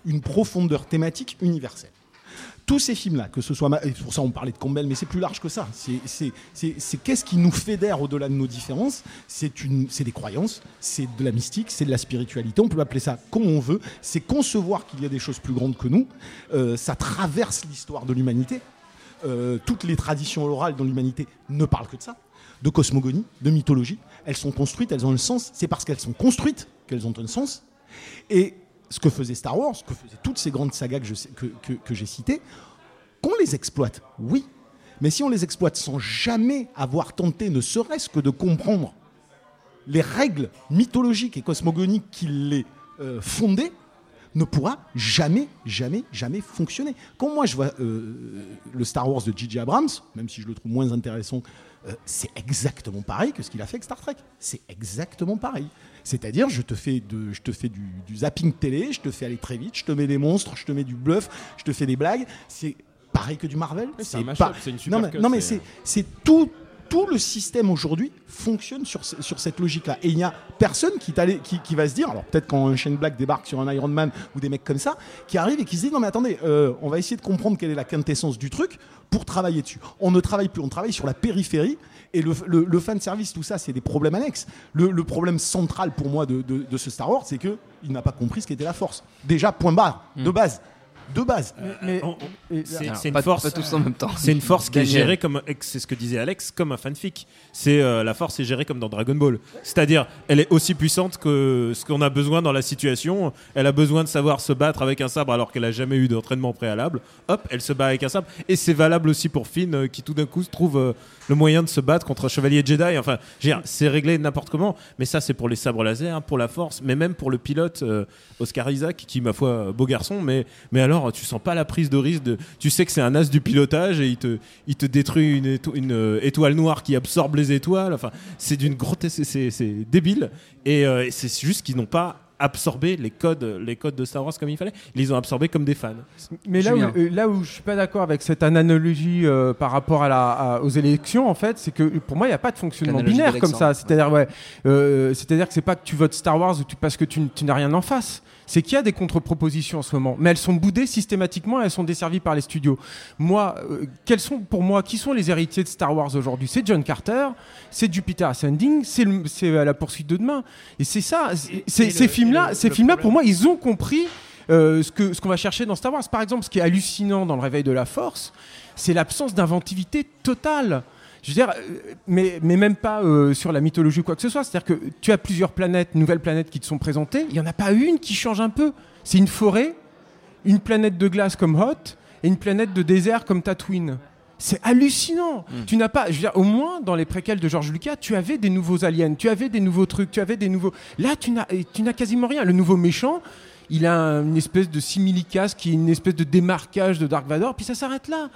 une profondeur thématique universelle. Tous ces films-là, que ce soit. et pour ça, on parlait de Campbell, mais c'est plus large que ça. C'est- qu'est-ce qui nous fédère au-delà de nos différences? C'est des croyances, c'est de la mystique, c'est de la spiritualité. On peut appeler ça comme on veut. C'est concevoir qu'il y a des choses plus grandes que nous. Euh, ça traverse l'histoire de l'humanité. Euh, toutes les traditions orales dans l'humanité ne parlent que de ça, de cosmogonie, de mythologie. Elles sont construites, elles ont un sens. C'est parce qu'elles sont construites qu'elles ont un sens. Et ce que faisait Star Wars, ce que faisaient toutes ces grandes sagas que, j'ai citées, qu'on les exploite, oui. Mais si on les exploite sans jamais avoir tenté, ne serait-ce que de comprendre les règles mythologiques et cosmogoniques qui les euh, fondaient, ne pourra jamais, jamais, jamais fonctionner. Quand moi je vois euh, le Star Wars de J.J. Abrams, même si je le trouve moins intéressant, euh, c'est exactement pareil que ce qu'il a fait avec Star Trek. C'est exactement pareil. C'est-à-dire, je te fais, de, je te fais du, du zapping télé, je te fais aller très vite, je te mets des monstres, je te mets du bluff, je te fais des blagues. C'est pareil que du Marvel. C'est un c'est une super non, mais, c'est- c'est tout, tout le système aujourd'hui fonctionne sur, ce- sur cette logique-là. Et il n'y a personne qui, qui, qui va se dire, alors peut-être quand un Shane Black débarque sur un Iron Man ou des mecs comme ça, qui arrivent et qui se disent, non mais attendez, euh, on va essayer de comprendre quelle est la quintessence du truc pour travailler dessus. On ne travaille plus, on travaille sur la périphérie. Et le, le, le fan service, tout ça, c'est des problèmes annexes. Le, le problème central pour moi de, de- de ce Star Wars, c'est que il n'a pas compris ce qu'était la force. Déjà, point barre, de base. De base. Mais, C'est une pas- force. pas tous en même temps. C'est une force qui est gérée comme, c'est ce que disait Alex, comme un fanfic. C'est euh, la force est gérée comme dans Dragon Ball. C'est-à-dire, elle est aussi puissante que ce qu'on a besoin dans la situation. Elle a besoin de savoir se battre avec un sabre alors qu'elle a jamais eu d'entraînement préalable. Hop, elle se bat avec un sabre. Et c'est valable aussi pour Finn euh, qui tout d'un coup se trouve euh, le moyen de se battre contre un chevalier Jedi. Enfin, je veux dire, c'est réglé n'importe comment. Mais ça, c'est pour les sabres laser, pour la force, mais même pour le pilote euh, Oscar Isaac, qui ma foi beau garçon, mais mais alors tu sens pas la prise de risque. De, tu sais que c'est un as du pilotage et il te il te détruit une, éto- une, euh, étoile noire qui absorbe les étoiles. Enfin, c'est d'une grotte, c'est- débile. Et euh, et c'est juste qu'ils n'ont pas absorbé les codes les codes de Star Wars comme il fallait. Ils les ont absorbés comme des fans. Mais là où, Julien. euh, là où je suis pas d'accord avec cette analogie euh, par rapport à la, à- aux élections, en fait, c'est que pour moi, il n'y a pas de fonctionnement binaire comme ça. C'est-à-dire, ouais, euh, c'est-à-dire que c'est pas que tu votes Star Wars ou tu, parce que tu n'as rien en face. C'est qu'il y a des contre-propositions en ce moment, mais elles sont boudées systématiquement, elles sont desservies par les studios. Moi, euh, quels sont pour moi, qui sont les héritiers de Star Wars aujourd'hui? C'est John Carter, c'est Jupiter Ascending, c'est la poursuite de demain. Et c'est ça. c'est- et ces films-là, et ces films-là, pour moi, ils ont compris euh, ce que ce qu'on va chercher dans Star Wars. Par exemple, ce qui est hallucinant dans le Réveil de la Force, c'est l'absence d'inventivité totale. Je veux dire, euh, mais, mais même pas euh, sur la mythologie ou quoi que ce soit. C'est-à-dire que tu as plusieurs planètes, nouvelles planètes qui te sont présentées. Il n'y en a pas une qui change un peu. C'est une forêt, une planète de glace comme Hoth et une planète de désert comme Tatooine. C'est hallucinant. Tu n'as pas, je veux dire, au moins dans les préquels de George Lucas, tu avais des nouveaux aliens, tu avais des nouveaux trucs, tu avais des nouveaux. Là, tu n'as, tu n'as quasiment rien. Le nouveau méchant, il a un- une espèce de similicas qui est une espèce de démarquage de Dark Vador, puis ça s'arrête là.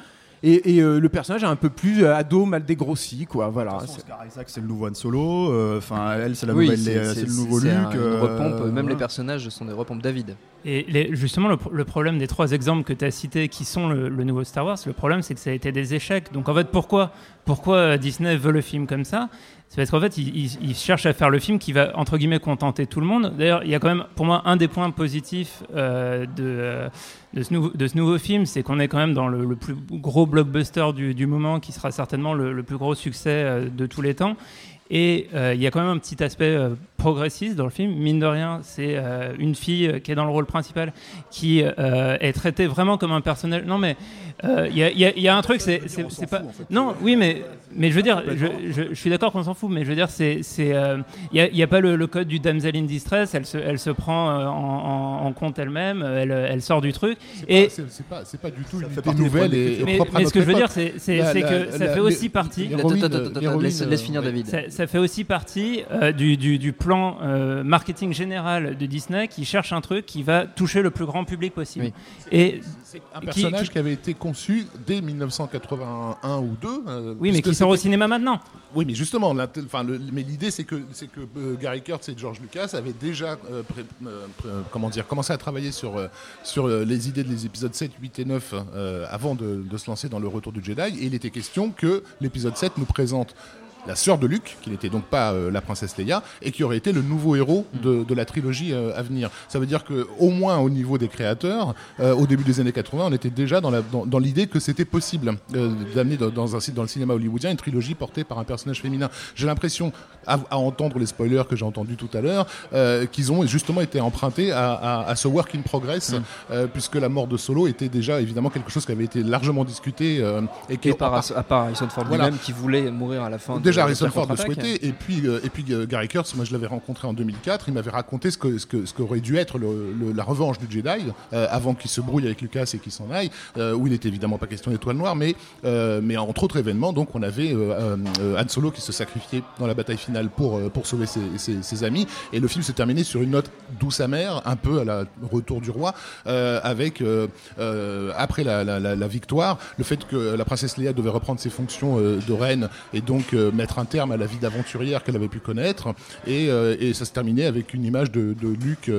Et, et, euh, le personnage est un peu plus euh, ado, mal dégrossi, quoi. Voilà. Façon, C'est- Oscar Isaac, c'est le nouveau Han Solo. euh, Enfin, elle, c'est la Oui, nouvelle. c'est- le nouveau Luke. un- une euh, repompe, même les personnages sont des repompes David. Et les- justement, le, pro- le problème des trois exemples que tu as cités qui sont le, le nouveau Star Wars, le problème c'est que ça a été des échecs. Donc en fait, pourquoi, pourquoi Disney veut le film comme ça? C'est parce qu'en fait, ils il, il cherchent à faire le film qui va, entre guillemets, contenter tout le monde. D'ailleurs, il y a quand même, pour moi, un des points positifs euh, de, euh, de, ce nouveau, de ce nouveau film, c'est qu'on est quand même dans le, plus gros blockbuster du, du moment, qui sera certainement le, le plus gros succès euh, de tous les temps. Et euh, il y a quand même un petit aspect euh, progressiste dans le film. Mine de rien, c'est euh, une fille qui est dans le rôle principal, qui euh, est traitée vraiment comme un personnage. Non, mais euh, il y, a- y y un truc, c'est pas. Non, oui, mais, mais je veux dire, je, je- je suis d'accord qu'on s'en fout, mais je veux dire, c'est. c'est, euh, Il n'y a, il y a pas le, le code du damsel in distress, elle se, elle se prend en, en- en compte elle-même, elle, elle sort du truc. Et. C'est pas, c'est pas du tout une nouvelle et, et Mais, propre à mais ce que je veux dire, c'est que ça la- fait aussi partie. laisse- finir David. Ça, fait aussi partie euh, du, du- du plan euh, marketing général de Disney qui cherche un truc qui va toucher le plus grand public possible. Oui. Et Un qui- personnage qui- qui, avait été conçu dès 1981 ou 2. euh, oui, mais puisque qui sort au cinéma maintenant. Oui, mais justement, l'int- enfin, le- mais l'idée c'est que c'est que euh, Gary Kurtz et George Lucas avaient déjà euh, pré- euh, pré- euh, comment dire commencé à travailler sur euh, sur les idées des épisodes 7, 8 et 9 euh, avant de, de se lancer dans le Retour du Jedi et il était question que l'épisode 7 nous présente la sœur de Luke, qui n'était donc pas euh, la princesse Leia, et qui aurait été le nouveau héros de, de la trilogie euh, à venir. Ça veut dire que au moins au niveau des créateurs, euh, au début des années 80, on était déjà dans la- dans, dans l'idée que c'était possible d'amener dans, dans un dans le cinéma hollywoodien une trilogie portée par un personnage féminin. J'ai l'impression, à, à entendre les spoilers que j'ai entendus tout à l'heure, qu'ils ont justement été empruntés à, à- à ce work in progress, euh, puisque la mort de Solo était déjà évidemment quelque chose qui avait été largement discuté et qui Et par, à part Harrison Ford Voilà. lui-même qui voulait mourir à la fin. de Déjà, Harrison Ford le souhaitait, et puis, euh, et puis euh, Gary Kurtz, moi je l'avais rencontré en 2004, il m'avait raconté ce que ce que ce qu'aurait dû être le- le- la revanche du Jedi euh, avant qu'il se brouille avec Lucas et qu'il s'en aille, euh, où il n'était évidemment pas question d'étoile noire, mais euh, mais entre autres événements, donc on avait Han Solo qui se sacrifiait dans la bataille finale pour pour sauver ses, ses- ses amis, et le film s'est terminé sur une note douce amère, un peu à la retour du roi, avec après la, la- la- la victoire, le fait que la princesse Leia devait reprendre ses fonctions de reine et donc mettre un terme à la vie d'aventurière qu'elle avait pu connaître. Et, euh, ça se terminait avec une image de, de Luke.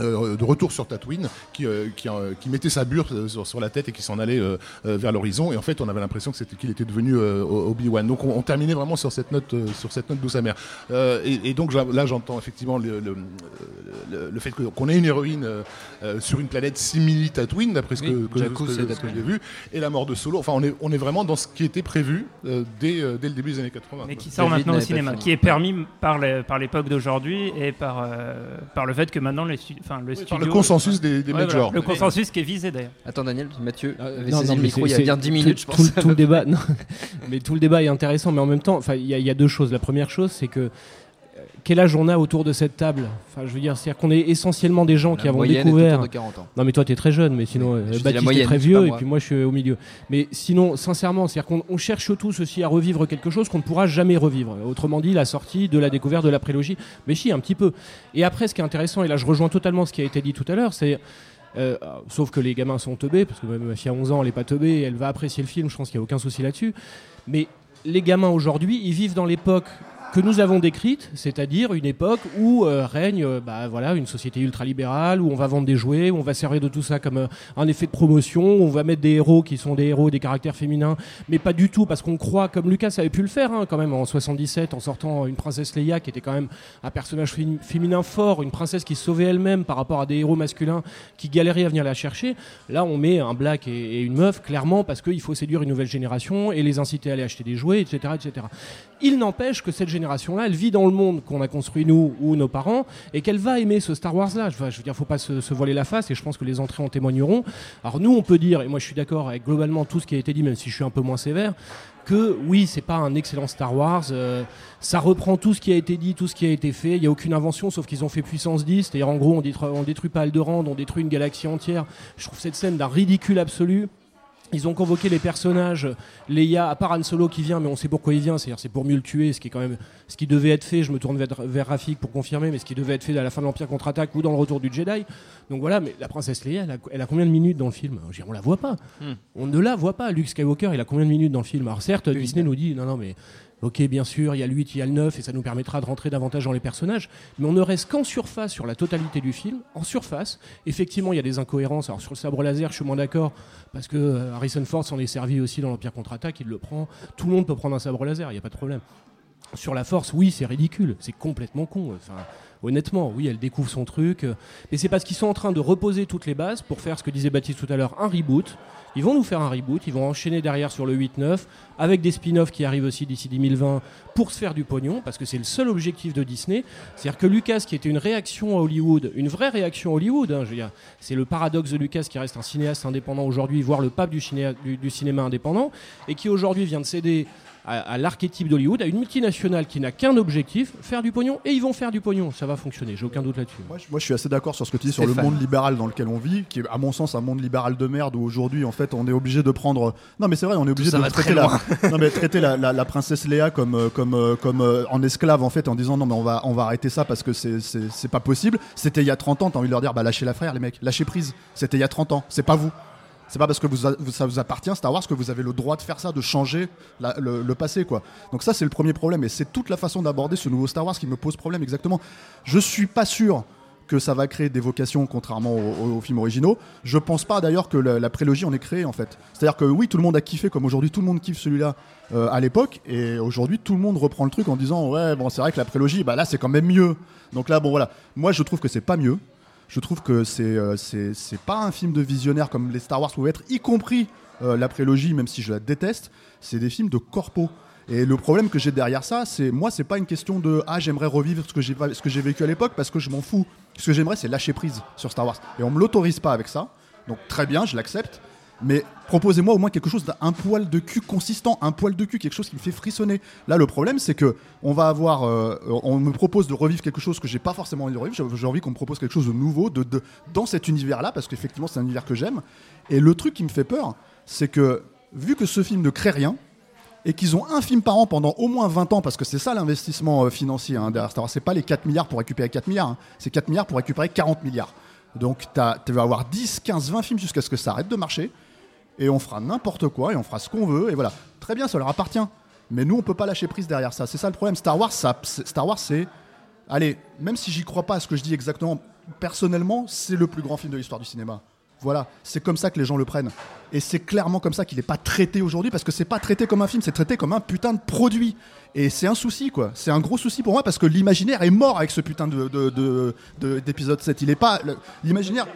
Euh, de retour sur Tatooine, qui, euh, qui, euh, qui mettait sa bure sur, sur la tête et qui s'en allait vers l'horizon. Et en fait, on avait l'impression que c'était qu'il était devenu euh, Obi Wan. Donc, on, on terminait vraiment sur cette note, sur cette note douce amère. Euh, et, et donc là, j'entends effectivement le, le, le- le fait qu'on ait une héroïne sur une planète simili Tatooine, d'après ce que, Oui, que- j'ai vu, et la mort de Solo. Enfin, on est, on est vraiment dans ce qui était prévu euh, dès, euh, dès le début des années 80. Mais qui sort maintenant au cinéma, qui est permis par l'époque d'aujourd'hui et par, euh, par le fait que maintenant les enfin, le studio. par le consensus des- des Ouais, majors. voilà, le consensus qui est visé d'ailleurs. Attends Daniel, Mathieu avait Non, saisi non, le micro il y a bien 10 tout- minutes, je tout, pense. tout le débat, non, mais tout le débat est intéressant, mais en même temps, enfin, il y, a- il y a deux choses. La première chose, c'est que euh, quel âge on a autour de cette table Enfin, je veux dire, c'est-à-dire qu'on est essentiellement des gens La qui avons est découvert. autour de 40 ans. Non, mais toi, t'es très jeune, mais sinon, euh, Baptiste moyenne, est très vieux, et puis moi, je suis au milieu. Mais sinon, sincèrement, c'est-à-dire qu'on on cherche tous aussi à revivre quelque chose qu'on ne pourra jamais revivre. Autrement dit, la sortie de la découverte de la prélogie. Mais si, un petit peu. Et après, ce qui est intéressant, et là, je rejoins totalement ce qui a été dit tout à l'heure, c'est. euh, sauf que les gamins sont teubés, parce que même ma fille a 11 ans, elle est pas teubée, elle va apprécier le film, je pense qu'il n'y a aucun souci là-dessus. Mais les gamins aujourd'hui, ils vivent dans l'époque que nous avons décrite, c'est-à-dire une époque où euh, règne euh, bah, voilà, une société ultralibérale, où on va vendre des jouets, où on va servir de tout ça comme euh, un effet de promotion, où on va mettre des héros qui sont des héros, des caractères féminins, mais pas du tout, parce qu'on croit, comme Lucas avait pu le faire hein, quand même en 77, en sortant une princesse Leia, qui était quand même un personnage fé- féminin fort, une princesse qui sauvait elle-même par rapport à des héros masculins qui galéraient à venir la chercher. Là, on met un black et, une meuf, clairement, parce qu'il faut séduire une nouvelle génération et les inciter à aller acheter des jouets, etc. etc. Il n'empêche que cette génération-là, elle vit dans le monde qu'on a construit nous ou nos parents et qu'elle va aimer ce Star Wars-là. Je, veux- dire, faut pas se, se voiler la face et je pense que les entrées en témoigneront. Alors nous, on peut dire, et moi je suis d'accord avec globalement tout ce qui a été dit, même si je suis un peu moins sévère, que oui, c'est pas un excellent Star Wars. euh, ça reprend tout ce qui a été dit, tout ce qui a été fait. Il n'y a aucune invention, sauf qu'ils ont fait puissance 10. C'est-à-dire, en gros, on détruit, on détruit pas Alderaan, on détruit une galaxie entière. Je trouve cette scène d'un ridicule absolu. Ils ont convoqué les personnages, Leia, à part Han Solo qui vient, mais on sait pourquoi il vient, c'est-à-dire c'est pour mieux le tuer, ce qui est quand même ce qui devait être fait. Je me tourne vers, vers Rafik pour confirmer, mais ce qui devait être fait à la fin de l'Empire contre-attaque ou dans le retour du Jedi. Donc voilà, mais la princesse Leia, elle a, elle a combien de minutes dans le film? Je veux dire, On la voit pas. Hmm. On ne la voit pas. Luke Skywalker, il a combien de minutes dans le film? Alors certes, Disney nous dit non, non, mais ok, bien sûr, il y a le 8, il y a le 9, et ça nous permettra de rentrer davantage dans les personnages, mais on ne reste qu'en surface sur la totalité du film. En surface, effectivement, il y a des incohérences. Alors sur le sabre laser, je suis moins d'accord, parce que euh, Harrison Ford s'en est servi aussi dans l'Empire contre-attaque, il le prend. Tout le monde peut prendre un sabre laser, il n'y a pas de problème. Sur la force, oui, c'est ridicule, c'est complètement con. Honnêtement, oui, elle découvre son truc. euh, Mais c'est parce qu'ils sont en train de reposer toutes les bases pour faire ce que disait Baptiste tout à l'heure, un reboot. Ils vont nous faire un reboot, ils vont enchaîner derrière sur le 8-9, avec des spin-offs qui arrivent aussi d'ici 2020 pour se faire du pognon, parce que c'est le seul objectif de Disney. C'est-à-dire que Lucas, qui était une réaction à Hollywood, une vraie réaction à Hollywood, hein, c'est le paradoxe de Lucas qui reste un cinéaste indépendant aujourd'hui, voire le pape du cinéma indépendant, et qui aujourd'hui vient de céder à, à l'archétype d'Hollywood, à une multinationale qui n'a qu'un objectif, faire du pognon, et ils vont faire du pognon, ça va fonctionner, j'ai aucun doute là-dessus. Moi, je- moi, je suis assez d'accord sur ce que tu dis sur le monde libéral dans lequel on vit, qui est à mon sens un monde libéral de merde où aujourd'hui en fait on est obligé de prendre. Non mais c'est vrai, on est obligé de traiter la, non mais traiter la, la- la princesse Léa comme euh, comme euh, comme euh, en esclave en fait en disant non mais on va on va arrêter ça parce que c'est c'est c'est pas possible. C'était il y a 30 ans, t'as envie de leur dire bah lâchez la frère les mecs, lâchez prise. C'était il y a 30 ans, c'est pas vous. C'est pas parce que ça vous appartient Star Wars que vous avez le droit de faire ça, de changer le, passé quoi. Donc ça c'est le premier problème et c'est toute la façon d'aborder ce nouveau Star Wars qui me pose problème exactement. Je suis pas sûr que ça va créer des vocations contrairement aux, aux films originaux. Je pense pas d'ailleurs que la, prélogie en ait créé en fait. C'est-à-dire que oui, tout le monde a kiffé comme aujourd'hui tout le monde kiffe celui-là euh, à l'époque et aujourd'hui tout le monde reprend le truc en disant ouais bon c'est vrai que la prélogie bah là c'est quand même mieux. Donc là bon voilà, moi je trouve que c'est pas mieux. Je trouve que euh, c'est c'est pas un film de visionnaire comme les Star Wars pouvaient être, y compris euh, la prélogie, même si je la déteste. C'est des films de corpo. Et le problème que j'ai derrière ça, c'est moi, c'est pas une question de ah j'aimerais revivre ce que j'ai ce que j'ai vécu à l'époque parce que je m'en fous. Ce que j'aimerais, c'est lâcher prise sur Star Wars. Et on me l'autorise pas avec ça. Donc très bien, je l'accepte. Mais proposez-moi au moins quelque chose d'un poil de cul consistant, un poil de cul, quelque chose qui me fait frissonner. Là, le problème, c'est que on va avoir, euh, on me propose de revivre quelque chose que j'ai pas forcément envie de revivre. J'ai- envie qu'on me propose quelque chose de nouveau, de, dans cet univers-là, parce qu'effectivement, c'est un univers que j'aime. Et le truc qui me fait peur, c'est que vu que ce film ne crée rien, et qu'ils ont un film par an pendant au moins 20 ans, parce que c'est ça l'investissement euh, financier hein, derrière Star Wars. C'est pas les 4 milliards pour récupérer 4 milliards, hein. c'est 4 milliards pour récupérer 40 milliards. Donc tu vas avoir 10, 15, 20 films jusqu'à ce que ça arrête de marcher, et on fera n'importe quoi, et on fera ce qu'on veut, et voilà. Très bien, ça leur appartient. Mais nous, on peut pas lâcher prise derrière ça. C'est ça le problème. Star Wars, ça, Star Wars, c'est. Allez, même si j'y crois pas à ce que je dis exactement, personnellement, c'est le plus grand film de l'histoire du cinéma. Voilà, c'est comme ça que les gens le prennent. Et c'est clairement comme ça qu'il n'est pas traité aujourd'hui, parce que c'est pas traité comme un film, c'est traité comme un putain de produit. Et c'est un souci, quoi. C'est un gros souci pour moi, parce que l'imaginaire est mort avec ce putain de, de- de- de- d'épisode 7. Il est pas. L'imaginaire.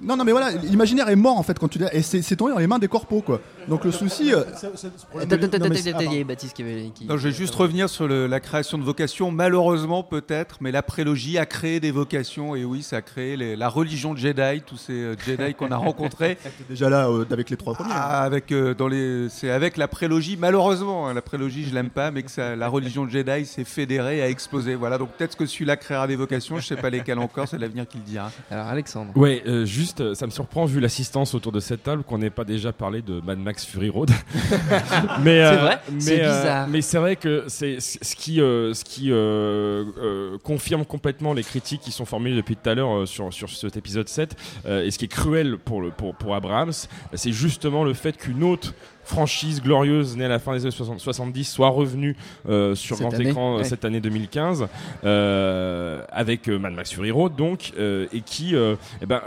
Non, non, mais voilà, l'imaginaire est mort en fait quand tu dis. Et c'est, tombé dans les mains des corpos, quoi. Donc le souci. Attends, attends, attends, attends, il y a Baptiste qui avait. qui- Non, je vais juste revenir sur le- la création de vocations. Malheureusement, peut-être, mais la prélogie a créé des vocations. Et oui, ça a créé les- la religion Jedi, tous ces euh, Jedi qu'on a rencontrés. déjà là, euh, avec les trois premiers. Ah, avec, euh, dans les, c'est avec la prélogie, malheureusement, hein, la prélogie, je l'aime pas, mais que ça- la religion Jedi s'est fédérée, a explosé. Voilà, donc peut-être que celui-là créera des vocations. Je sais pas lesquelles encore, c'est l'avenir qui le dira. Alors, Alexandre. Ouais, euh, juste, euh, ça me surprend vu l'assistance autour de cette table qu'on n'ait pas déjà parlé de Mad Max Fury Road. mais C'est vrai, mais, c'est euh, bizarre. mais c'est vrai que c'est ce qui, euh, ce qui euh, euh, confirme complètement les critiques qui sont formulées depuis tout à l'heure euh, sur, sur cet épisode 7 euh, et ce qui est cruel pour, le, pour, pour Abrams, c'est justement le fait qu'une autre franchise glorieuse née à la fin des années 60 70 soit revenue euh, sur Cette grand écran euh, ouais. cette année 2015 euh, avec Mad Max Fury Road donc euh, et qui euh, eh ben,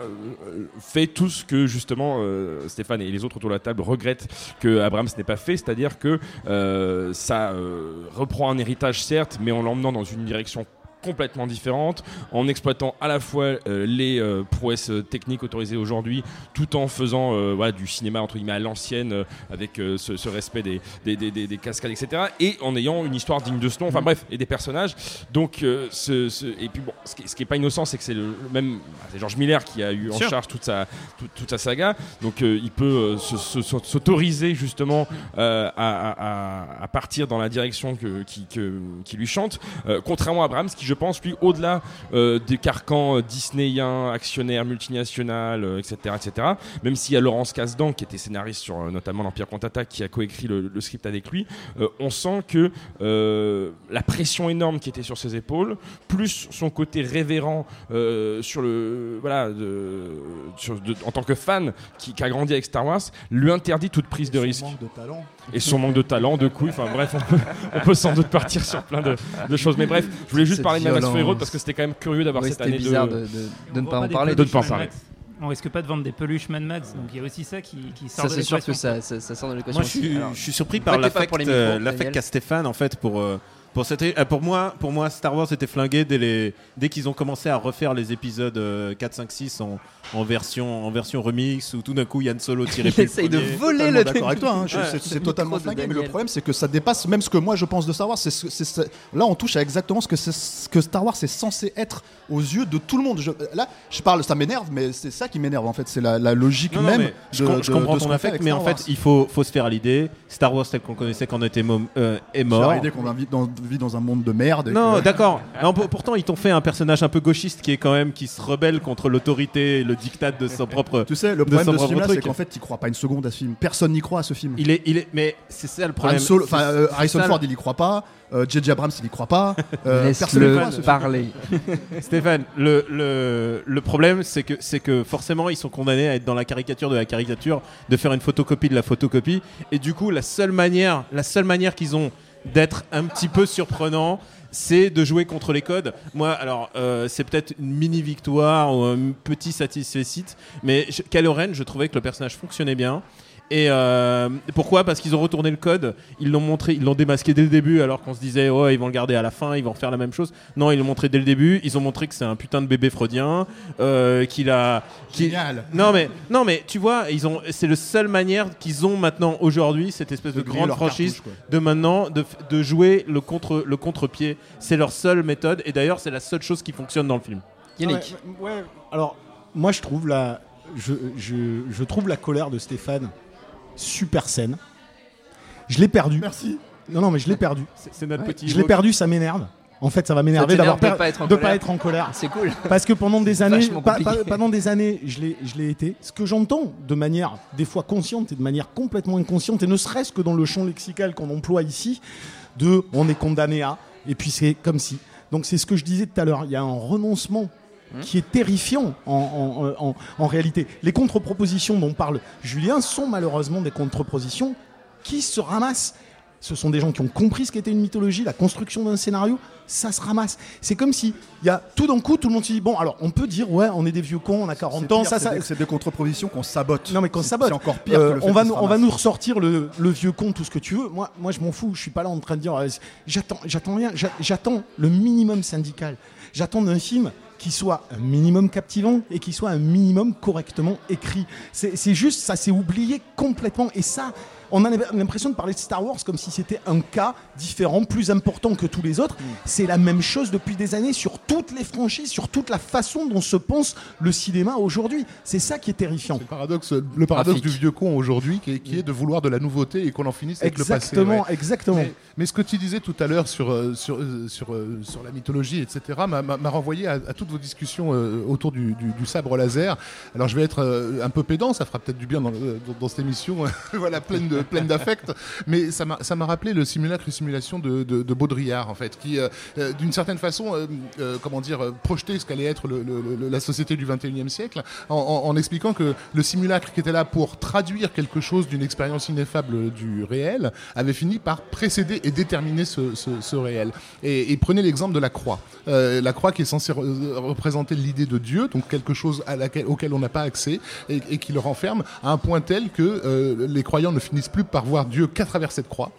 fait tout ce que justement euh, Stéphane et les autres autour de la table regrettent que Abrams n'ait pas fait c'est-à-dire que euh, ça euh, reprend un héritage certes mais en l'emmenant dans une direction complètement différente, en exploitant à la fois euh, les euh, prouesses euh, techniques autorisées aujourd'hui, tout en faisant euh, voilà, du cinéma entre guillemets à l'ancienne, avec ce, ce respect des, des, des- des- des cascades, etc. Et en ayant une histoire digne de ce nom, enfin bref, et des personnages. Donc, ce, ce- et puis bon, ce qui, ce qui est pas innocent, c'est que c'est le, même, c'est George Miller qui a eu en charge toute sa, toute, toute sa saga. Donc, il peut se- se- se- s'autoriser justement à, à- à- à partir dans la direction que, qui, que- qui lui chante. Contrairement à Abrams, qui je pense, lui, au-delà euh, des carcans euh, disneyiens, actionnaires, multinationales, euh, etc., etc., même s'il y a Laurence Kasdan, qui était scénariste sur euh, notamment l'Empire contre-attaque, qui a coécrit le, le script avec lui, on sent que la pression énorme qui était sur ses épaules, plus son côté révérend euh, sur le voilà de- sur- de- en tant que fan qui, qui a grandi avec Star Wars, lui interdit toute prise de risque manque de talent. et son manque de talent, de couilles. Enfin bref, on peut, on peut sans doute partir sur plein de, de choses. Mais bref, je voulais juste parler de Mad Max Fury Road violence. parce que c'était quand même curieux d'avoir Ouais, cette année bizarre de. de, de- de ne On pas en parler. De ne pas en parler. On risque pas de vendre des peluches Mad Max, donc il y a aussi ça qui, qui sort Ça, de c'est sûr que l'équation. ça, ça, ça sort de l'équation. Moi, je suis, Alors, je suis surpris par l'affect micros, euh, l'affect qu'a Stéphane en fait pour euh, pour cette euh, pour moi pour moi Star Wars était flingué dès les dès qu'ils ont commencé à refaire les épisodes euh, 4 5 6 en, en version en version remix où tout d'un coup Yann Solo tirait plus essaye de voler le d'accord avec toi, hein, je- Ouais. c'est- Le c'est totalement flingué, mais le problème c'est que ça dépasse même ce que moi je pense de Star Wars. C'est ce- c'est ce- là on touche à exactement ce que, ce que Star Wars est censé être aux yeux de tout le monde. Je- là je parle, ça m'énerve, mais c'est ça qui m'énerve en fait, c'est la, la logique Non, non, même je, de, je de- comprends de ce ton affect, mais Star en Wars. fait, il faut, faut se faire à l'idée. Star Wars tel qu'on connaissait quand on était euh, est J'ai mort. l'idée qu'on vit dans, vit dans un monde de merde. Non, que- d'accord. Pourtant, ils t'ont fait un personnage un peu gauchiste qui est quand même qui se rebelle contre l'autorité et le diktat de son propre. Tu sais, le de problème son de ce propre film-là, c'est qu'en fait, il croit pas une seconde à ce film. Personne n'y croit à ce film. Il est, il est, mais c'est ça le problème. Euh, Harrison le- Ford, il y croit pas. Euh, J.J. Abrams, il y croit pas. Euh, personne n'y croit à ce Laisse-le film. parler. Stéphane, le, le, le problème, c'est que, c'est que forcément, ils sont condamnés à être dans la caricature de la caricature, de faire une photocopie de la photocopie. Et du coup, la seule manière, la seule manière qu'ils ont d'être un petit peu surprenant, c'est de jouer contre les codes. Moi, alors, euh, c'est peut-être une mini victoire ou un petit satisfait mais je- je trouvais que le personnage fonctionnait bien. Et euh, pourquoi? Parce qu'ils ont retourné le code, ils l'ont montré, ils l'ont démasqué dès le début, alors qu'on se disait oh ils vont le garder à la fin, ils vont refaire la même chose. Non, ils l'ont montré dès le début. Ils ont montré que c'est un putain de bébé freudien, euh, qu'il a. qu'il- Génial. Non mais non mais tu vois, ils ont, c'est la seule manière qu'ils ont maintenant aujourd'hui cette espèce de, grande franchise de maintenant de, de jouer le contre le contre-pied. C'est leur seule méthode et d'ailleurs c'est la seule chose qui fonctionne dans le film. Yannick. Ouais, ouais. Alors, moi, je trouve la, je, je, je trouve la colère de Stéphane super saine. Je l'ai perdu. Merci. Non, non, mais je l'ai perdu. C'est, notre petit. Je l'ai perdu, ça m'énerve. En fait, ça va m'énerver d'avoir de pas être en de colère. pas être en colère. C'est cool. Parce que pendant des années, pa- pa- pendant des années, je l'ai, je l'ai été. Ce que j'entends de manière des fois consciente et de manière complètement inconsciente, et ne serait-ce que dans le champ lexical qu'on emploie ici, de on est condamné à, et puis c'est comme si. Donc c'est ce que je disais tout à l'heure. Il y a un renoncement qui est terrifiant en, en- en- en réalité. Les contre-propositions dont parle Julien sont malheureusement des contre-propositions qui se ramassent. Ce sont des gens qui ont compris ce qu'était une mythologie, la construction d'un scénario, ça se ramasse. C'est comme si, il y a tout d'un coup, tout le monde se dit bon, alors on peut dire ouais, on est des vieux cons, on a 40 C'est ans, pire, ça, c'est ça. C'est des contre-propositions qu'on sabote. Non mais qu'on sabote. C'est encore pire Euh, que le fait on va nous, on va nous ressortir le, le vieux con, tout ce que tu veux. Moi, moi je m'en fous. Je suis pas là en train de dire euh, j'attends, j'attends rien. J'a- J'attends le minimum syndical. J'attends d'un film qui soit un minimum captivant et qui soit un minimum correctement écrit. C'est c'est juste, ça s'est oublié complètement. Et ça, on a l'impression de parler de Star Wars comme si c'était un cas différent, plus important que tous les autres. C'est la même chose depuis des années sur toutes les franchises, sur toute la façon dont se pense le cinéma aujourd'hui. C'est ça qui est terrifiant. Le paradoxe, le paradoxe Graphique. du vieux con aujourd'hui, qui, est- qui est de vouloir de la nouveauté et qu'on en finisse avec Exactement, le passé. ouais. exactement. Mais, mais ce que tu disais tout à l'heure sur, euh, sur, euh, sur, euh, sur la mythologie, etc., m'a- renvoyé à, à toutes vos discussions euh, autour du, du- du sabre laser. Alors je vais être euh, un peu pédant, ça fera peut-être du bien dans, dans- dans cette émission, voilà, pleine de- pleine d'affect, mais ça m'a rappelé le simulacre et simulation de, de- Baudrillard, en fait, qui, euh, euh, d'une certaine façon, euh, euh, comment dire, euh, projetait ce qu'allait être la société du 21e siècle, en, expliquant que le simulacre qui était là pour traduire quelque chose d'une expérience ineffable du réel avait fini par précéder et déterminer ce, ce- réel. Et, prenez l'exemple de la croix. Euh, la croix qui est censée re- représenter l'idée de Dieu, donc quelque chose auquel on n'a pas accès, et, et qui le renferme à un point tel que euh, les croyants ne finissent plus par voir Dieu qu'à travers cette croix,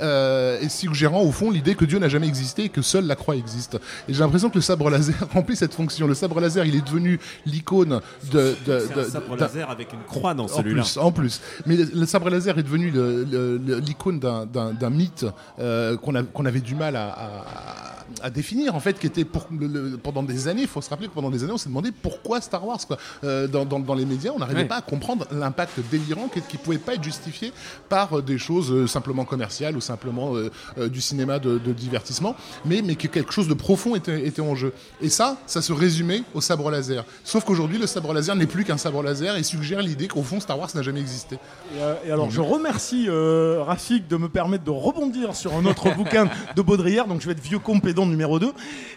euh, et suggérant au fond l'idée que Dieu n'a jamais existé et que seule la croix existe. Et j'ai l'impression que le sabre laser remplit cette fonction. Le sabre laser, il est devenu l'icône de... de- un sabre laser avec une croix dans en celui-là. plus, en plus. Mais le, sabre laser est devenu l'icône d'un- mythe euh, qu'on avait du mal à, à- à définir, en fait, qui était pour, le- le- pendant des années, il faut se rappeler que pendant des années, on s'est demandé pourquoi Star Wars. Quoi. Euh, dans, dans- dans les médias, on n'arrivait Ouais. pas à comprendre l'impact délirant qui ne pouvait pas être justifié par euh, des choses euh, simplement commerciales ou simplement euh, euh, du cinéma de, de divertissement, mais, mais que quelque chose de profond était, était en jeu. Et ça, ça se résumait au sabre laser. Sauf qu'aujourd'hui, le sabre laser n'est plus qu'un sabre laser et suggère l'idée qu'au fond, Star Wars n'a jamais existé. Et, euh, et alors, je remercie euh, Rafik de me permettre de rebondir sur un autre bouquin de Baudrillard. Donc, je vais être vieux numéro 2.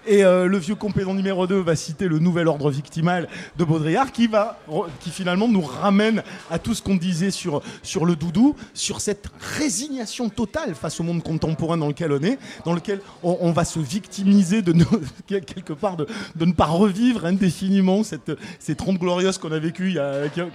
Et euh, le vieux compédant numéro 2 va citer le nouvel ordre victimal de Baudrillard qui, va, qui finalement nous ramène à tout ce qu'on disait sur, sur le doudou, sur cette résignation totale face au monde contemporain dans lequel on est, dans lequel on, va se victimiser de quelque part de, de ne pas revivre indéfiniment cette, ces 30 glorieuses qu'on a vécues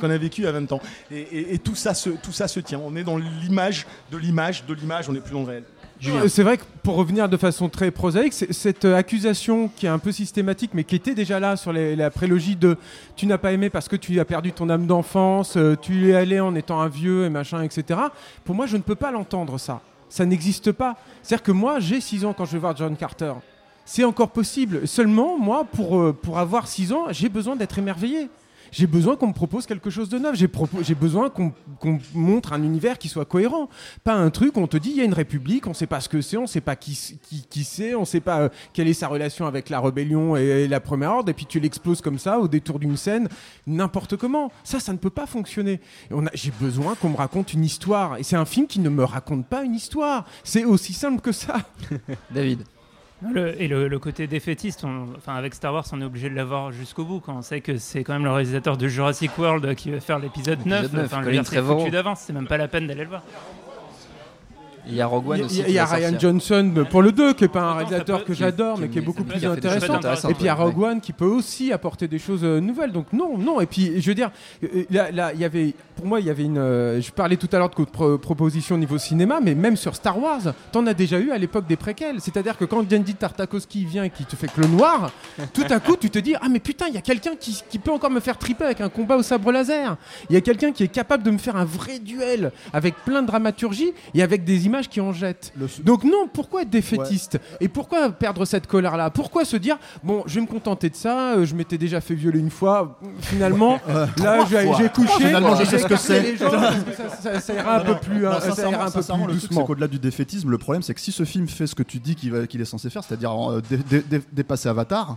qu'on a y a 20 ans. Et, et- et tout, ça tout ça se tient. On est dans l'image de l'image de l'image, on n'est plus dans le réel. C'est vrai que pour revenir de façon très prosaïque, cette euh, accusation qui est un peu systématique, mais qui était déjà là sur la prélogie de tu n'as pas aimé parce que tu as perdu ton âme d'enfance, euh, tu es allé en étant un vieux et machin, etc. Pour moi, je ne peux pas l'entendre ça. Ça n'existe pas. C'est-à-dire que moi, j'ai 6 ans quand je vais voir John Carter. C'est encore possible. Seulement, moi, pour, euh, pour avoir 6 ans, j'ai besoin d'être émerveillé. J'ai besoin qu'on me propose quelque chose de neuf. J'ai besoin qu'on montre un univers qui soit cohérent. Pas un truc où on te dit il y a une république, on sait pas ce que c'est, on sait pas qui, qui, qui c'est, on sait pas euh, quelle est sa relation avec la rébellion et, la première ordre, et puis tu l'exploses comme ça au détour d'une scène, n'importe comment. Ça, ça ne peut pas fonctionner. J'ai besoin qu'on me raconte une histoire. Et c'est un film qui ne me raconte pas une histoire. C'est aussi simple que ça. David. Le- et le, le côté défaitiste, on- enfin avec Star Wars, on est obligé de l'avoir jusqu'au bout quand on sait que c'est quand même le réalisateur de Jurassic World qui va faire l'épisode 9. L'épisode 9, Enfin, Colin Trevorrow. d'avance, c'est même pas la peine d'aller le voir. Il y a Rogue One Il y a- aussi. Il y a, Ryan sortir. Johnson pour le 2, qui est pas un réalisateur peut- que j'adore, mais qui est beaucoup plus intéressant. Et puis il y a ouais. Rogue One qui peut aussi apporter des choses euh, nouvelles. Donc non, non. Et puis je veux dire, euh, là, là, il y avait, pour moi, il y avait une. euh, je parlais tout à l'heure de pro- proposition niveau cinéma, mais même sur Star Wars, t'en as déjà eu à l'époque des préquels. C'est-à-dire que quand Genndy Tartakovsky vient et qui te fait que le noir, tout à coup tu te dis ah mais putain, il y a quelqu'un qui, qui peut encore me faire triper avec un combat au sabre laser. Il y a quelqu'un qui est capable de me faire un vrai duel avec plein de dramaturgie et avec des images qui en jettent. Donc non, pourquoi être défaitiste Et pourquoi perdre cette colère-là? Pourquoi se dire bon, je vais me contenter de ça euh, Je m'étais déjà fait violer une fois. Finalement, là, j'ai couché. Finalement, je sais ce que c'est. ça, ça- ça ira un peu plus, Non, hein, ça sincèrement, ira un peu sincèrement, plus doucement. qu'au-delà du défaitisme, le problème, c'est que si ce film fait ce que tu dis qu'il est censé faire, c'est-à-dire euh, dé- dé- dé- dépasser Avatar,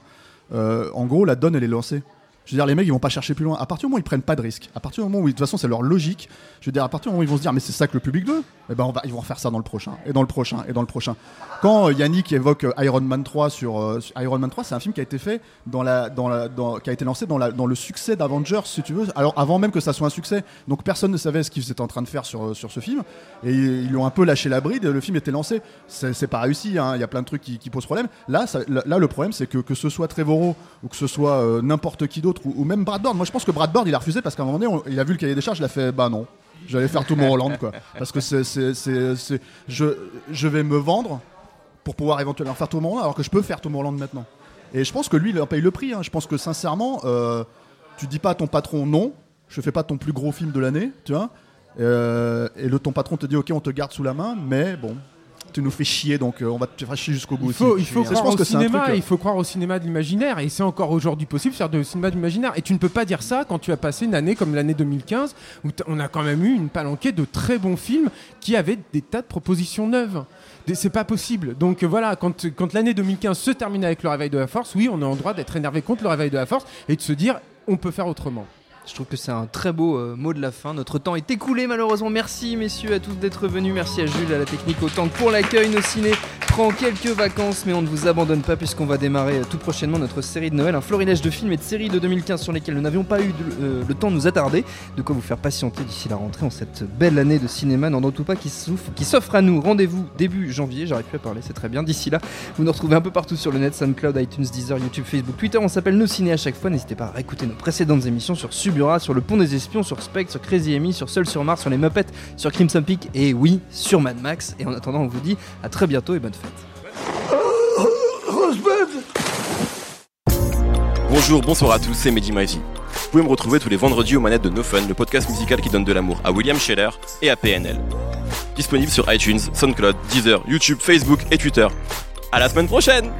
euh, en gros, la donne, elle est lancée. Je veux dire, les mecs, ils vont pas chercher plus loin. À partir du moment où ils prennent pas de risques, à partir du moment où, de toute façon, c'est leur logique, je veux dire, à partir du moment où ils vont se dire, mais c'est ça que le public veut, eh ben, ils vont refaire ça dans le prochain, et dans le prochain, et dans le prochain. Quand euh, Yannick évoque euh, Iron Man 3 sur, euh, sur- Iron Man 3, c'est un film qui a été fait dans la, dans la, dans- qui a été lancé dans, la, dans le succès d'Avengers, si tu veux. Alors, avant même que ça soit un succès. Donc, personne ne savait ce qu'ils étaient en train de faire sur, sur ce film. Et ils lui ont un peu lâché la bride, et le film était lancé. C'est pas réussi, hein. il y a plein de trucs qui, posent problème. Là, là, le problème, c'est que que ce soit Trevorrow, ou que ce soit n'importe qui d'autre, ou, ou même Brad Bird. Moi, je pense que Brad Bird, il a refusé parce qu'à un moment donné, on- il a vu le cahier des charges, il a fait, bah non. J'allais faire tout mon Hollande, quoi. Parce que c'est, c'est, c'est- c'est- je, je vais me vendre pour pouvoir éventuellement faire tout mon Hollande, alors que je peux faire tout mon Hollande maintenant. Et je pense que lui, il en paye le prix. hein. Je pense que sincèrement, euh, tu dis pas à ton patron non, je fais pas ton plus gros film de l'année, tu vois. Euh, et le, ton patron te dit ok, on te garde sous la main, mais bon, tu nous fais chier, donc euh, on va te faire chier jusqu'au bout. Il faut, aussi. il faut croire au que cinéma, truc, euh, il faut croire au cinéma de l'imaginaire, et c'est encore aujourd'hui possible de faire du cinéma de l'imaginaire. Et tu ne peux pas dire ça quand tu as passé une année comme l'année 2015, où on a quand même eu une palanquée de très bons films qui avaient des tas de propositions neuves. C'est pas possible. Donc euh, voilà, quand, quand l'année 2015 se termine avec le réveil de la force, oui, on est en droit d'être énervé contre le réveil de la force et de se dire on peut faire autrement. Je trouve que c'est un très beau euh, mot de la fin. Notre temps est écoulé malheureusement. Merci messieurs à tous d'être venus. Merci à Jules, à la technique, autant que pour l'accueil. Nos ciné prend quelques vacances, mais on ne vous abandonne pas puisqu'on va démarrer euh, tout prochainement notre série de Noël, un florilège de films et de séries de 2015 sur lesquels nous n'avions pas eu euh, le temps de nous attarder. De quoi vous faire patienter d'ici la rentrée en cette belle année de cinéma, n'en doute pas qui s'offre à nous. Rendez-vous début janvier. J'arrive plus à parler, c'est très bien. D'ici là, vous nous retrouvez un peu partout sur le net, SoundCloud, iTunes, Deezer, YouTube, Facebook, Twitter. On s'appelle Nos Ciné à chaque fois. N'hésitez pas à réécouter nos précédentes émissions sur Sur Le Pont des Espions, sur Spectre, sur Crazy Amy, sur Seul sur Mars, sur les Muppets, sur Crimson Peak et oui, sur Mad Max. Et en attendant, on vous dit à très bientôt et bonne fête. Bonjour, bonsoir à tous, c'est Mehdi Maizy. Vous pouvez me retrouver tous les vendredis aux manettes de No Fun, le podcast musical qui donne de l'amour à William Scheller et à PNL. Disponible sur iTunes, SoundCloud, Deezer, YouTube, Facebook et Twitter. À la semaine prochaine